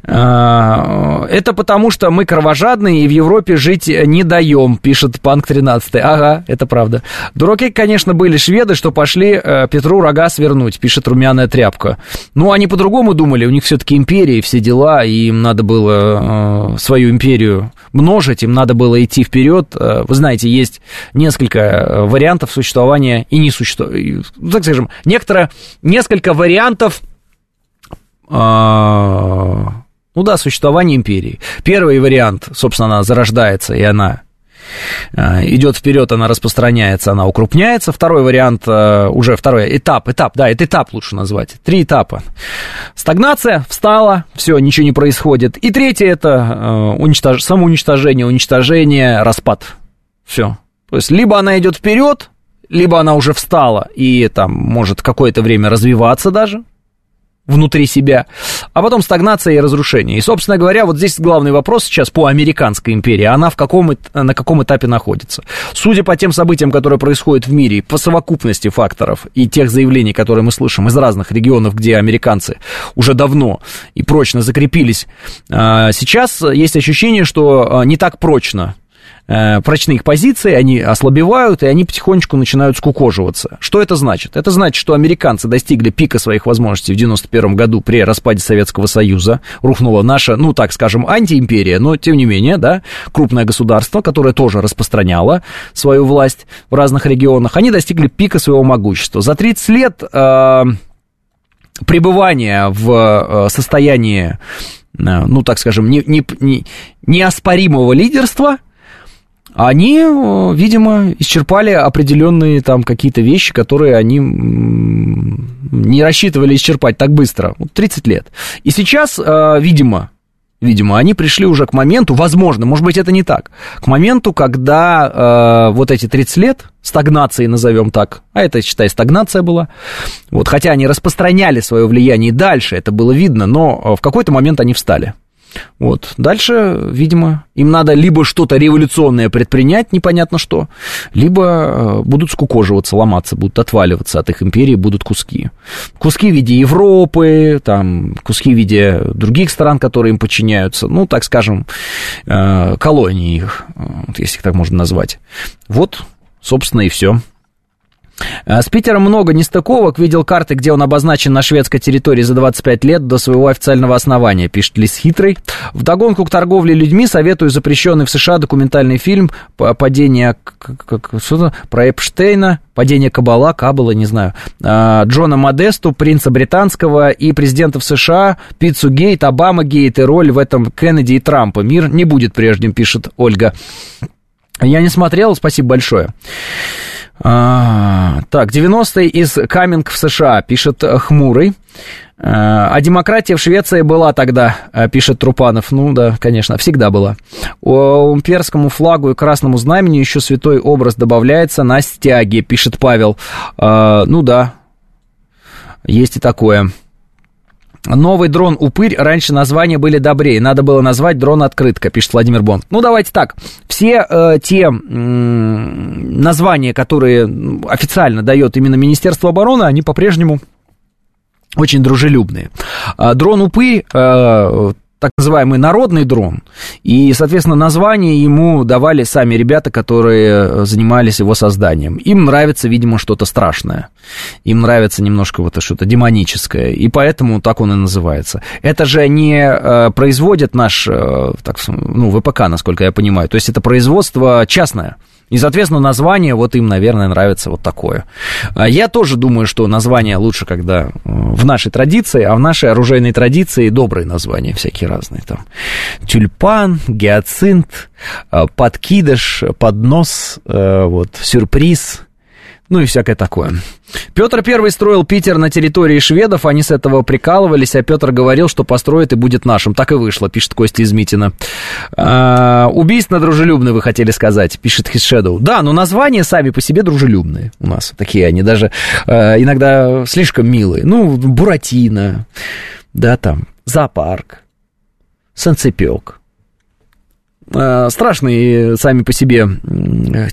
А, это потому, что мы кровожадные и в Европе жить не даем, пишет Панк 13. Ага, это правда. Дураки, конечно, были шведы, что пошли э, Петру рога свернуть, пишет Румяная тряпка. Ну, они по-другому думали, у них все-таки империя и все дела, и им надо было э, свою империю множить, им надо было идти вперед. Э, вы знаете, есть несколько вариантов существования и не существования, так скажем, некоторое, несколько вариантов а, ну да, существование империи. Первый вариант, собственно, она зарождается, и она а, идет вперед, она распространяется, она укрупняется. Второй вариант, а, уже второй этап, этап, да, это этап лучше назвать. Три этапа. Стагнация, встала, все, ничего не происходит. И третье это уничтож... самоуничтожение, уничтожение, распад. Все. То есть либо она идет вперед, либо она уже встала и там может какое-то время развиваться даже, внутри себя, а потом стагнация и разрушение. И, собственно говоря, вот здесь главный вопрос сейчас по американской империи. Она в каком, на каком этапе находится? Судя по тем событиям, которые происходят в мире, по совокупности факторов и тех заявлений, которые мы слышим из разных регионов, где американцы уже давно и прочно закрепились, а, сейчас есть ощущение, что а, не так прочно э, их позиции, они ослабевают, и они потихонечку начинают скукоживаться. Что это значит? Это значит, что американцы достигли пика своих возможностей в 91 году при распаде Советского Союза. Рухнула наша, ну, так скажем, антиимперия, но, тем не менее, да, крупное государство, которое тоже распространяло свою власть в разных регионах, они достигли пика своего могущества. За 30 лет э, пребывания в э, состоянии, э, ну, так скажем, не, не, не, неоспоримого лидерства – они, видимо, исчерпали определенные там какие-то вещи, которые они не рассчитывали исчерпать так быстро. 30 лет. И сейчас, видимо, видимо, они пришли уже к моменту, возможно, может быть, это не так, к моменту, когда э, вот эти 30 лет, стагнации назовем так, а это, считай, стагнация была, вот, хотя они распространяли свое влияние дальше, это было видно, но в какой-то момент они встали. Вот. Дальше, видимо, им надо либо что-то революционное предпринять, непонятно что, либо э, будут скукоживаться, ломаться, будут отваливаться от их империи, будут куски. Куски в виде Европы, там, куски в виде других стран, которые им подчиняются, ну, так скажем, э, колонии их, если их так можно назвать. Вот, собственно, и все. Э, с Питером много нестыковок. Видел карты, где он обозначен на шведской территории за 25 лет до своего официального основания, пишет Лис Хитрый. В догонку к торговле людьми советую запрещенный в США документальный фильм «Падение...» как, что про Эпштейна, «Падение Кабала», Кабала, не знаю, э, Джона Модесту, принца британского и президентов США, Пиццу Гейт, Обама Гейт и роль в этом Кеннеди и Трампа. Мир не будет прежним, пишет Ольга. Я не смотрел, спасибо большое. А, так, 90-е из Каминг в США, пишет Хмурый. А, а демократия в Швеции была тогда, а, пишет Трупанов. Ну да, конечно, всегда была. У имперскому флагу и красному знамени еще святой образ добавляется на стяге, пишет Павел. Ну да, есть и такое. Новый дрон «Упырь» раньше названия были добрее. Надо было назвать дрон «Открытка», пишет Владимир Бонд. Ну, давайте так. Все э, те э, названия, которые официально дает именно Министерство обороны, они по-прежнему очень дружелюбные. А дрон «Упырь» э, так называемый народный дрон, и, соответственно, название ему давали сами ребята, которые занимались его созданием. Им нравится, видимо, что-то страшное, им нравится немножко вот что-то демоническое, и поэтому так он и называется. Это же не э, производит наш, э, так, ну, ВПК, насколько я понимаю, то есть это производство частное. И, соответственно, название вот им, наверное, нравится вот такое. А я тоже думаю, что название лучше, когда э, в нашей традиции, а в нашей оружейной традиции добрые названия всякие разные. Там тюльпан, гиацинт, э, подкидыш, поднос, э, вот, сюрприз, ну и всякое такое. Петр Первый строил Питер на территории шведов, они с этого прикалывались, а Петр говорил, что построит и будет нашим. Так и вышло, пишет Костя из Митина. А, убийственно дружелюбные, вы хотели сказать, пишет Shadow. Да, но названия сами по себе дружелюбные у нас. Такие они даже а, иногда слишком милые. Ну, Буратино, да, там, зоопарк, санцепек. Э, страшные сами по себе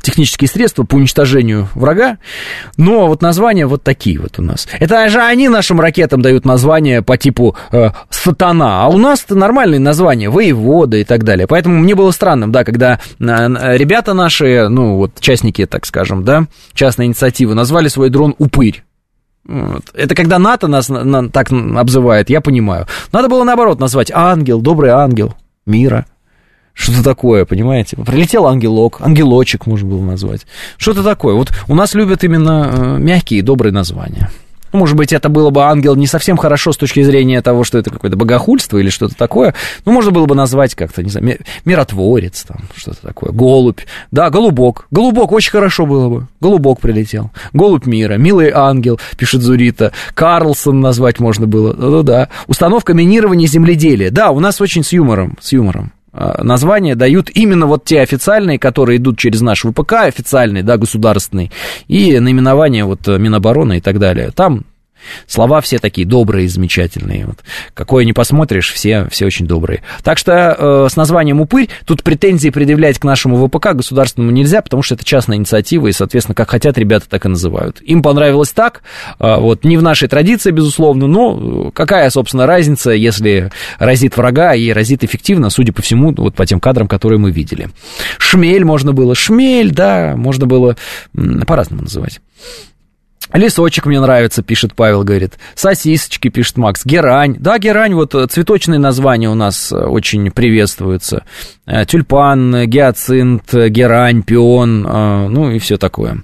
технические средства по уничтожению врага, но вот названия вот такие вот у нас. Это же они нашим ракетам дают названия по типу э, «Сатана», а у нас это нормальные названия, «Воевода» и так далее. Поэтому мне было странным, да, когда э, ребята наши, ну вот частники, так скажем, да, частной инициативы, назвали свой дрон «Упырь». Вот. Это когда НАТО нас на, так обзывает, я понимаю. Надо было наоборот назвать «Ангел», «Добрый ангел» мира – что-то такое, понимаете? Прилетел ангелок, ангелочек можно было назвать. Что-то такое. Вот у нас любят именно э, мягкие и добрые названия. Может быть, это было бы ангел не совсем хорошо с точки зрения того, что это какое-то богохульство или что-то такое. Ну, можно было бы назвать как-то, не знаю, миротворец, там, что-то такое. Голубь. Да, голубок. Голубок очень хорошо было бы. Голубок прилетел. Голубь мира. Милый ангел, пишет Зурита. Карлсон назвать можно было. Да-да-да. Установка минирования земледелия. Да, у нас очень с юмором. С юмором. А, названия дают именно вот те официальные, которые идут через наш ВПК, официальный, да, государственный, и наименование вот Минобороны и так далее. Там Слова все такие добрые, замечательные. Вот. Какое не посмотришь, все, все очень добрые. Так что э, с названием «Упырь» тут претензии предъявлять к нашему ВПК государственному нельзя, потому что это частная инициатива, и, соответственно, как хотят ребята, так и называют. Им понравилось так, э, вот, не в нашей традиции, безусловно, но какая, собственно, разница, если разит врага и разит эффективно, судя по всему, вот по тем кадрам, которые мы видели. Шмель можно было, шмель, да, можно было по-разному называть. Лесочек мне нравится, пишет Павел, говорит. Сосисочки, пишет Макс. Герань. Да, герань, вот э, цветочные названия у нас э, очень приветствуются. Э, тюльпан, гиацинт, герань, пион, ну и все такое.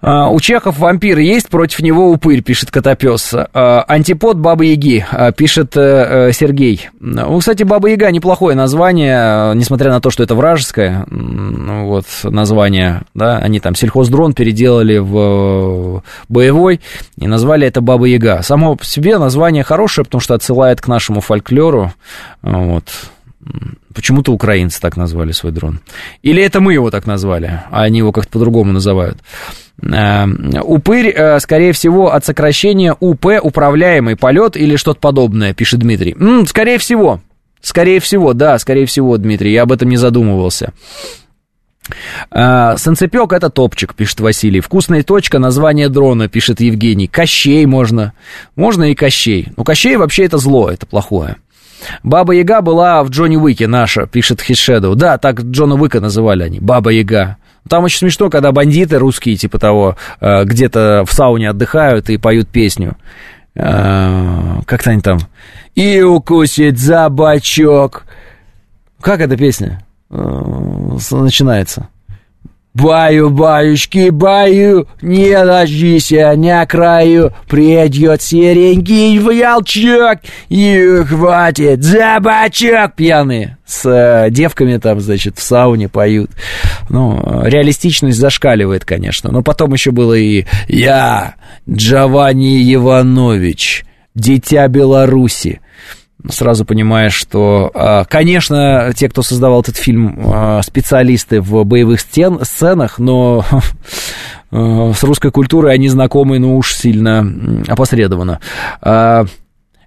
А, у чехов вампир есть, против него упырь, пишет Котопес. А, антипод Бабы Яги, а, пишет э, э, Сергей. Ну, кстати, Баба Яга неплохое название, несмотря на то, что это вражеское ну, вот, название. Да, они там сельхоздрон переделали в боевой и назвали это Баба Яга. Само по себе название хорошее, потому что отсылает к нашему фольклору. Вот. Почему-то украинцы так назвали свой дрон. Или это мы его так назвали, а они его как-то по-другому называют. Э, упырь, э, скорее всего, от сокращения УП управляемый полет или что-то подобное, пишет Дмитрий. М, скорее всего. Скорее всего, да, скорее всего, Дмитрий, я об этом не задумывался. А, Санцепек это топчик, пишет Василий. Вкусная точка, название дрона, пишет Евгений. Кощей можно. Можно и Кощей. Но Кощей вообще это зло, это плохое. Баба Яга была в Джонни Уике наша, пишет Хишедоу. Да, так Джона Уика называли они, Баба Яга. Там очень смешно, когда бандиты русские, типа того, э, где-то в сауне отдыхают и поют песню. Э, как-то они там. И укусит за бачок. Как эта песня э, начинается? Баю, баюшки, баю, не ложися на краю, придет серенький волчок, и хватит за бачок пьяные. С э, девками там, значит, в сауне поют. Ну, реалистичность зашкаливает, конечно. Но потом еще было и «Я, Джованни Иванович, дитя Беларуси» сразу понимаешь, что, а, конечно, те, кто создавал этот фильм, а, специалисты в боевых стен, сценах, но а, [LAUGHS] с русской культурой они знакомы, ну уж сильно опосредованно.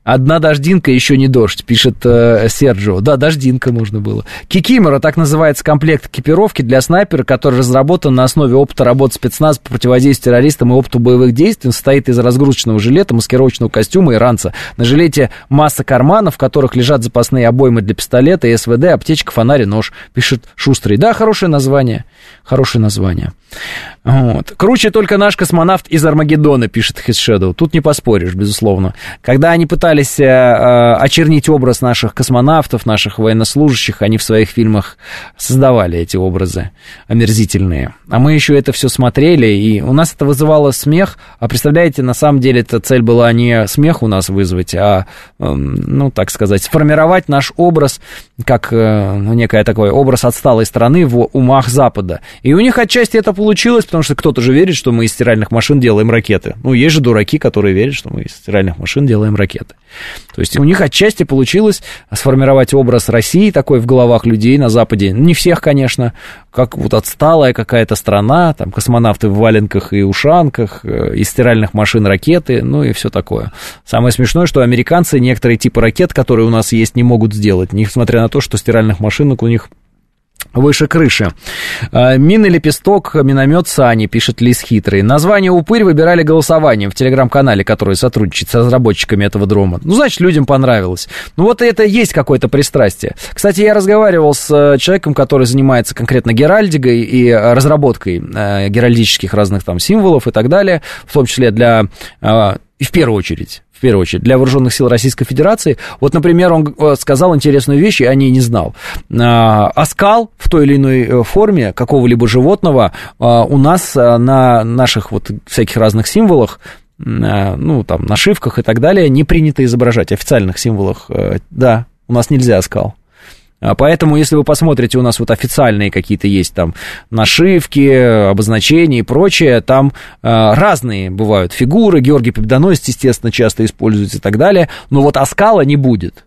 Одна дождинка, еще не дождь, пишет э, Серджио. Да, дождинка можно было. Кикимора, так называется комплект экипировки для снайпера, который разработан на основе опыта работы спецназ по противодействию террористам и опыту боевых действий. Он состоит из разгрузочного жилета, маскировочного костюма и ранца. На жилете масса карманов, в которых лежат запасные обоймы для пистолета, СВД, аптечка, фонарь и нож, пишет Шустрый. Да, хорошее название. Хорошее название. Вот. Круче только наш космонавт из Армагеддона, пишет Хисшедоу. Тут не поспоришь, безусловно. Когда они пытались э, э, очернить образ наших космонавтов, наших военнослужащих, они в своих фильмах создавали эти образы омерзительные. А мы еще это все смотрели, и у нас это вызывало смех. А представляете, на самом деле эта цель была не смех у нас вызвать, а, э, ну, так сказать, сформировать наш образ как э, некое такой образ отсталой страны в умах Запада. И у них отчасти это получилось, потому что кто-то же верит, что мы из стиральных машин делаем ракеты. Ну, есть же дураки, которые верят, что мы из стиральных машин делаем ракеты. То есть у них отчасти получилось сформировать образ России такой в головах людей на Западе. Не всех, конечно, как вот отсталая какая-то страна, там космонавты в валенках и ушанках, э, из стиральных машин ракеты, ну и все такое. Самое смешное, что американцы некоторые типы ракет, которые у нас есть, не могут сделать, несмотря на то, что стиральных машинок у них выше крыши. А, Мины лепесток, миномет Сани, пишет Лис Хитрый. Название «Упырь» выбирали голосованием в телеграм-канале, который сотрудничает с разработчиками этого дрома. Ну, значит, людям понравилось. Ну, вот это есть какое-то пристрастие. Кстати, я разговаривал с э, человеком, который занимается конкретно геральдикой и э, разработкой э, геральдических разных там символов и так далее, в том числе для, и в первую очередь, в первую очередь, для вооруженных сил Российской Федерации. Вот, например, он э, сказал интересную вещь, и о ней не знал. А, оскал в той или иной э, форме какого-либо животного у нас э, на наших вот всяких разных символах ну, там, нашивках и так далее, не принято изображать, официальных символах, да, у нас нельзя оскал. А поэтому, если вы посмотрите, у нас вот официальные какие-то есть там нашивки, обозначения и прочее, там э, разные бывают фигуры, Георгий Победоносец, естественно, часто используется и так далее, но вот оскала не будет.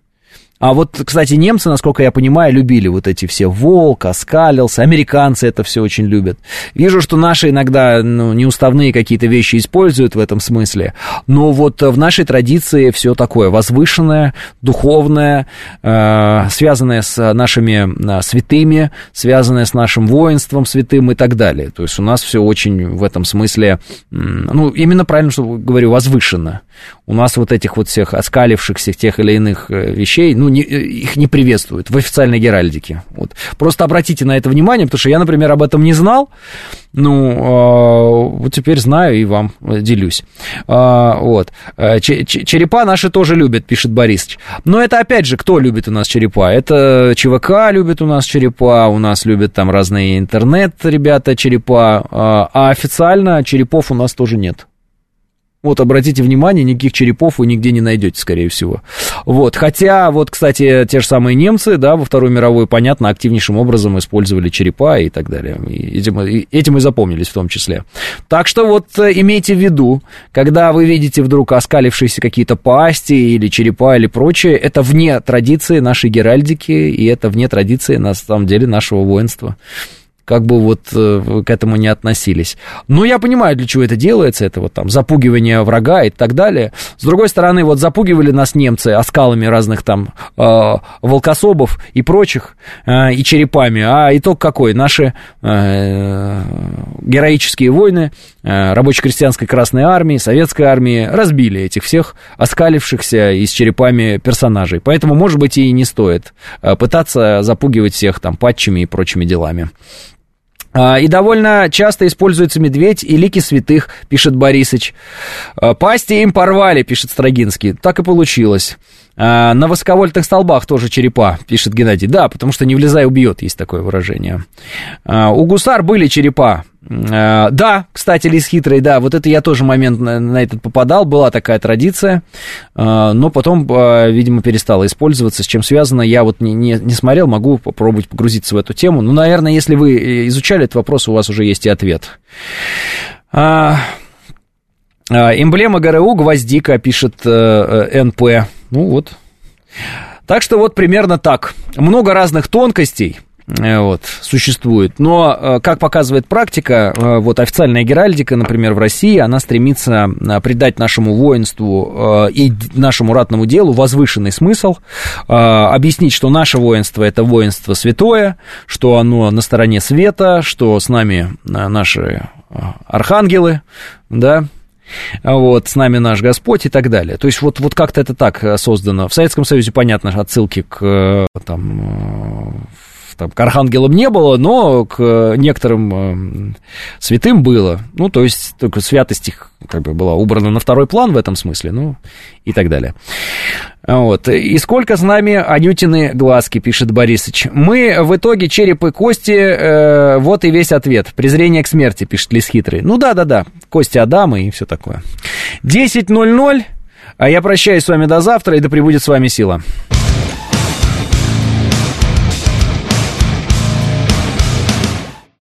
А вот, кстати, немцы, насколько я понимаю, любили вот эти все волк, оскалился, американцы это все очень любят. Вижу, что наши иногда ну, неуставные какие-то вещи используют в этом смысле, но вот в нашей традиции все такое возвышенное, духовное, э, связанное с нашими э, святыми, связанное с нашим воинством святым и так далее. То есть у нас все очень в этом смысле, ну, именно правильно, что говорю, возвышенно. У нас вот этих вот всех оскалившихся тех или иных э, вещей, ну, не, э, их не приветствуют в официальной геральдике. Вот. Просто обратите на это внимание, потому что я, например, об этом не знал, ну, э, вот теперь знаю и вам делюсь. Э, вот. Черепа наши тоже любят, пишет Борисович. Но это, опять же, кто любит у нас черепа? Это ЧВК любит у нас черепа, у нас любят там разные интернет-ребята черепа, а официально черепов у нас тоже нет. Вот, обратите внимание, никаких черепов вы нигде не найдете, скорее всего. Вот, хотя, вот, кстати, те же самые немцы, да, во Вторую мировую, понятно, активнейшим образом использовали черепа и так далее. И этим, и этим и запомнились в том числе. Так что вот э, имейте в виду, когда вы видите вдруг оскалившиеся какие-то пасти или черепа или прочее, это вне традиции нашей геральдики, и это вне традиции, на самом деле, нашего воинства как бы вот э, к этому не относились. Но я понимаю, для чего это делается, это вот там запугивание врага и так далее. С другой стороны, вот запугивали нас немцы оскалами разных там э, волкособов и прочих, э, и черепами, а итог какой? Наши э, героические войны э, рабоче-крестьянской Красной Армии, Советской Армии разбили этих всех оскалившихся и с черепами персонажей. Поэтому, может быть, и не стоит э, пытаться запугивать всех там патчами и прочими делами. А, и довольно часто используется медведь и лики святых, пишет Борисыч. А, Пасти им порвали, пишет Строгинский. Так и получилось. А, на высоковольтных столбах тоже черепа, пишет Геннадий. Да, потому что не влезай, убьет, есть такое выражение. А, у гусар были черепа. А, да, кстати, лис хитрый, да, вот это я тоже момент на, этот попадал, была такая традиция, но потом, видимо, перестала использоваться. С чем связано, я вот не, не, не смотрел, могу попробовать погрузиться в эту тему. Ну, наверное, если вы изучали этот вопрос, у вас уже есть и ответ. Эмблема ГРУ гвоздика, пишет э, э, НП. Ну вот. Так что вот примерно так. Много разных тонкостей э, вот, существует. Но, э, как показывает практика, вот официальная геральдика, например, в России, она стремится придать нашему воинству и нашему ратному делу возвышенный смысл, объяснить, что наше воинство это воинство святое, что оно на стороне света, что с нами наши архангелы, да, вот, с нами наш Господь и так далее. То есть вот, вот как-то это так э, создано. В Советском Союзе, понятно, отсылки к э, там, э, там, к архангелам не было, но к некоторым э, святым было. Ну, то есть, только святость их как бы была убрана на второй план в этом смысле, ну, и так далее. Вот. И сколько с нами Анютины глазки, пишет Борисыч. Мы в итоге череп и кости, э, вот и весь ответ. Презрение к смерти, пишет Лис Хитрый. Ну да-да-да, кости Адама и все такое. 10.00, а я прощаюсь с вами до завтра, и да пребудет с вами сила.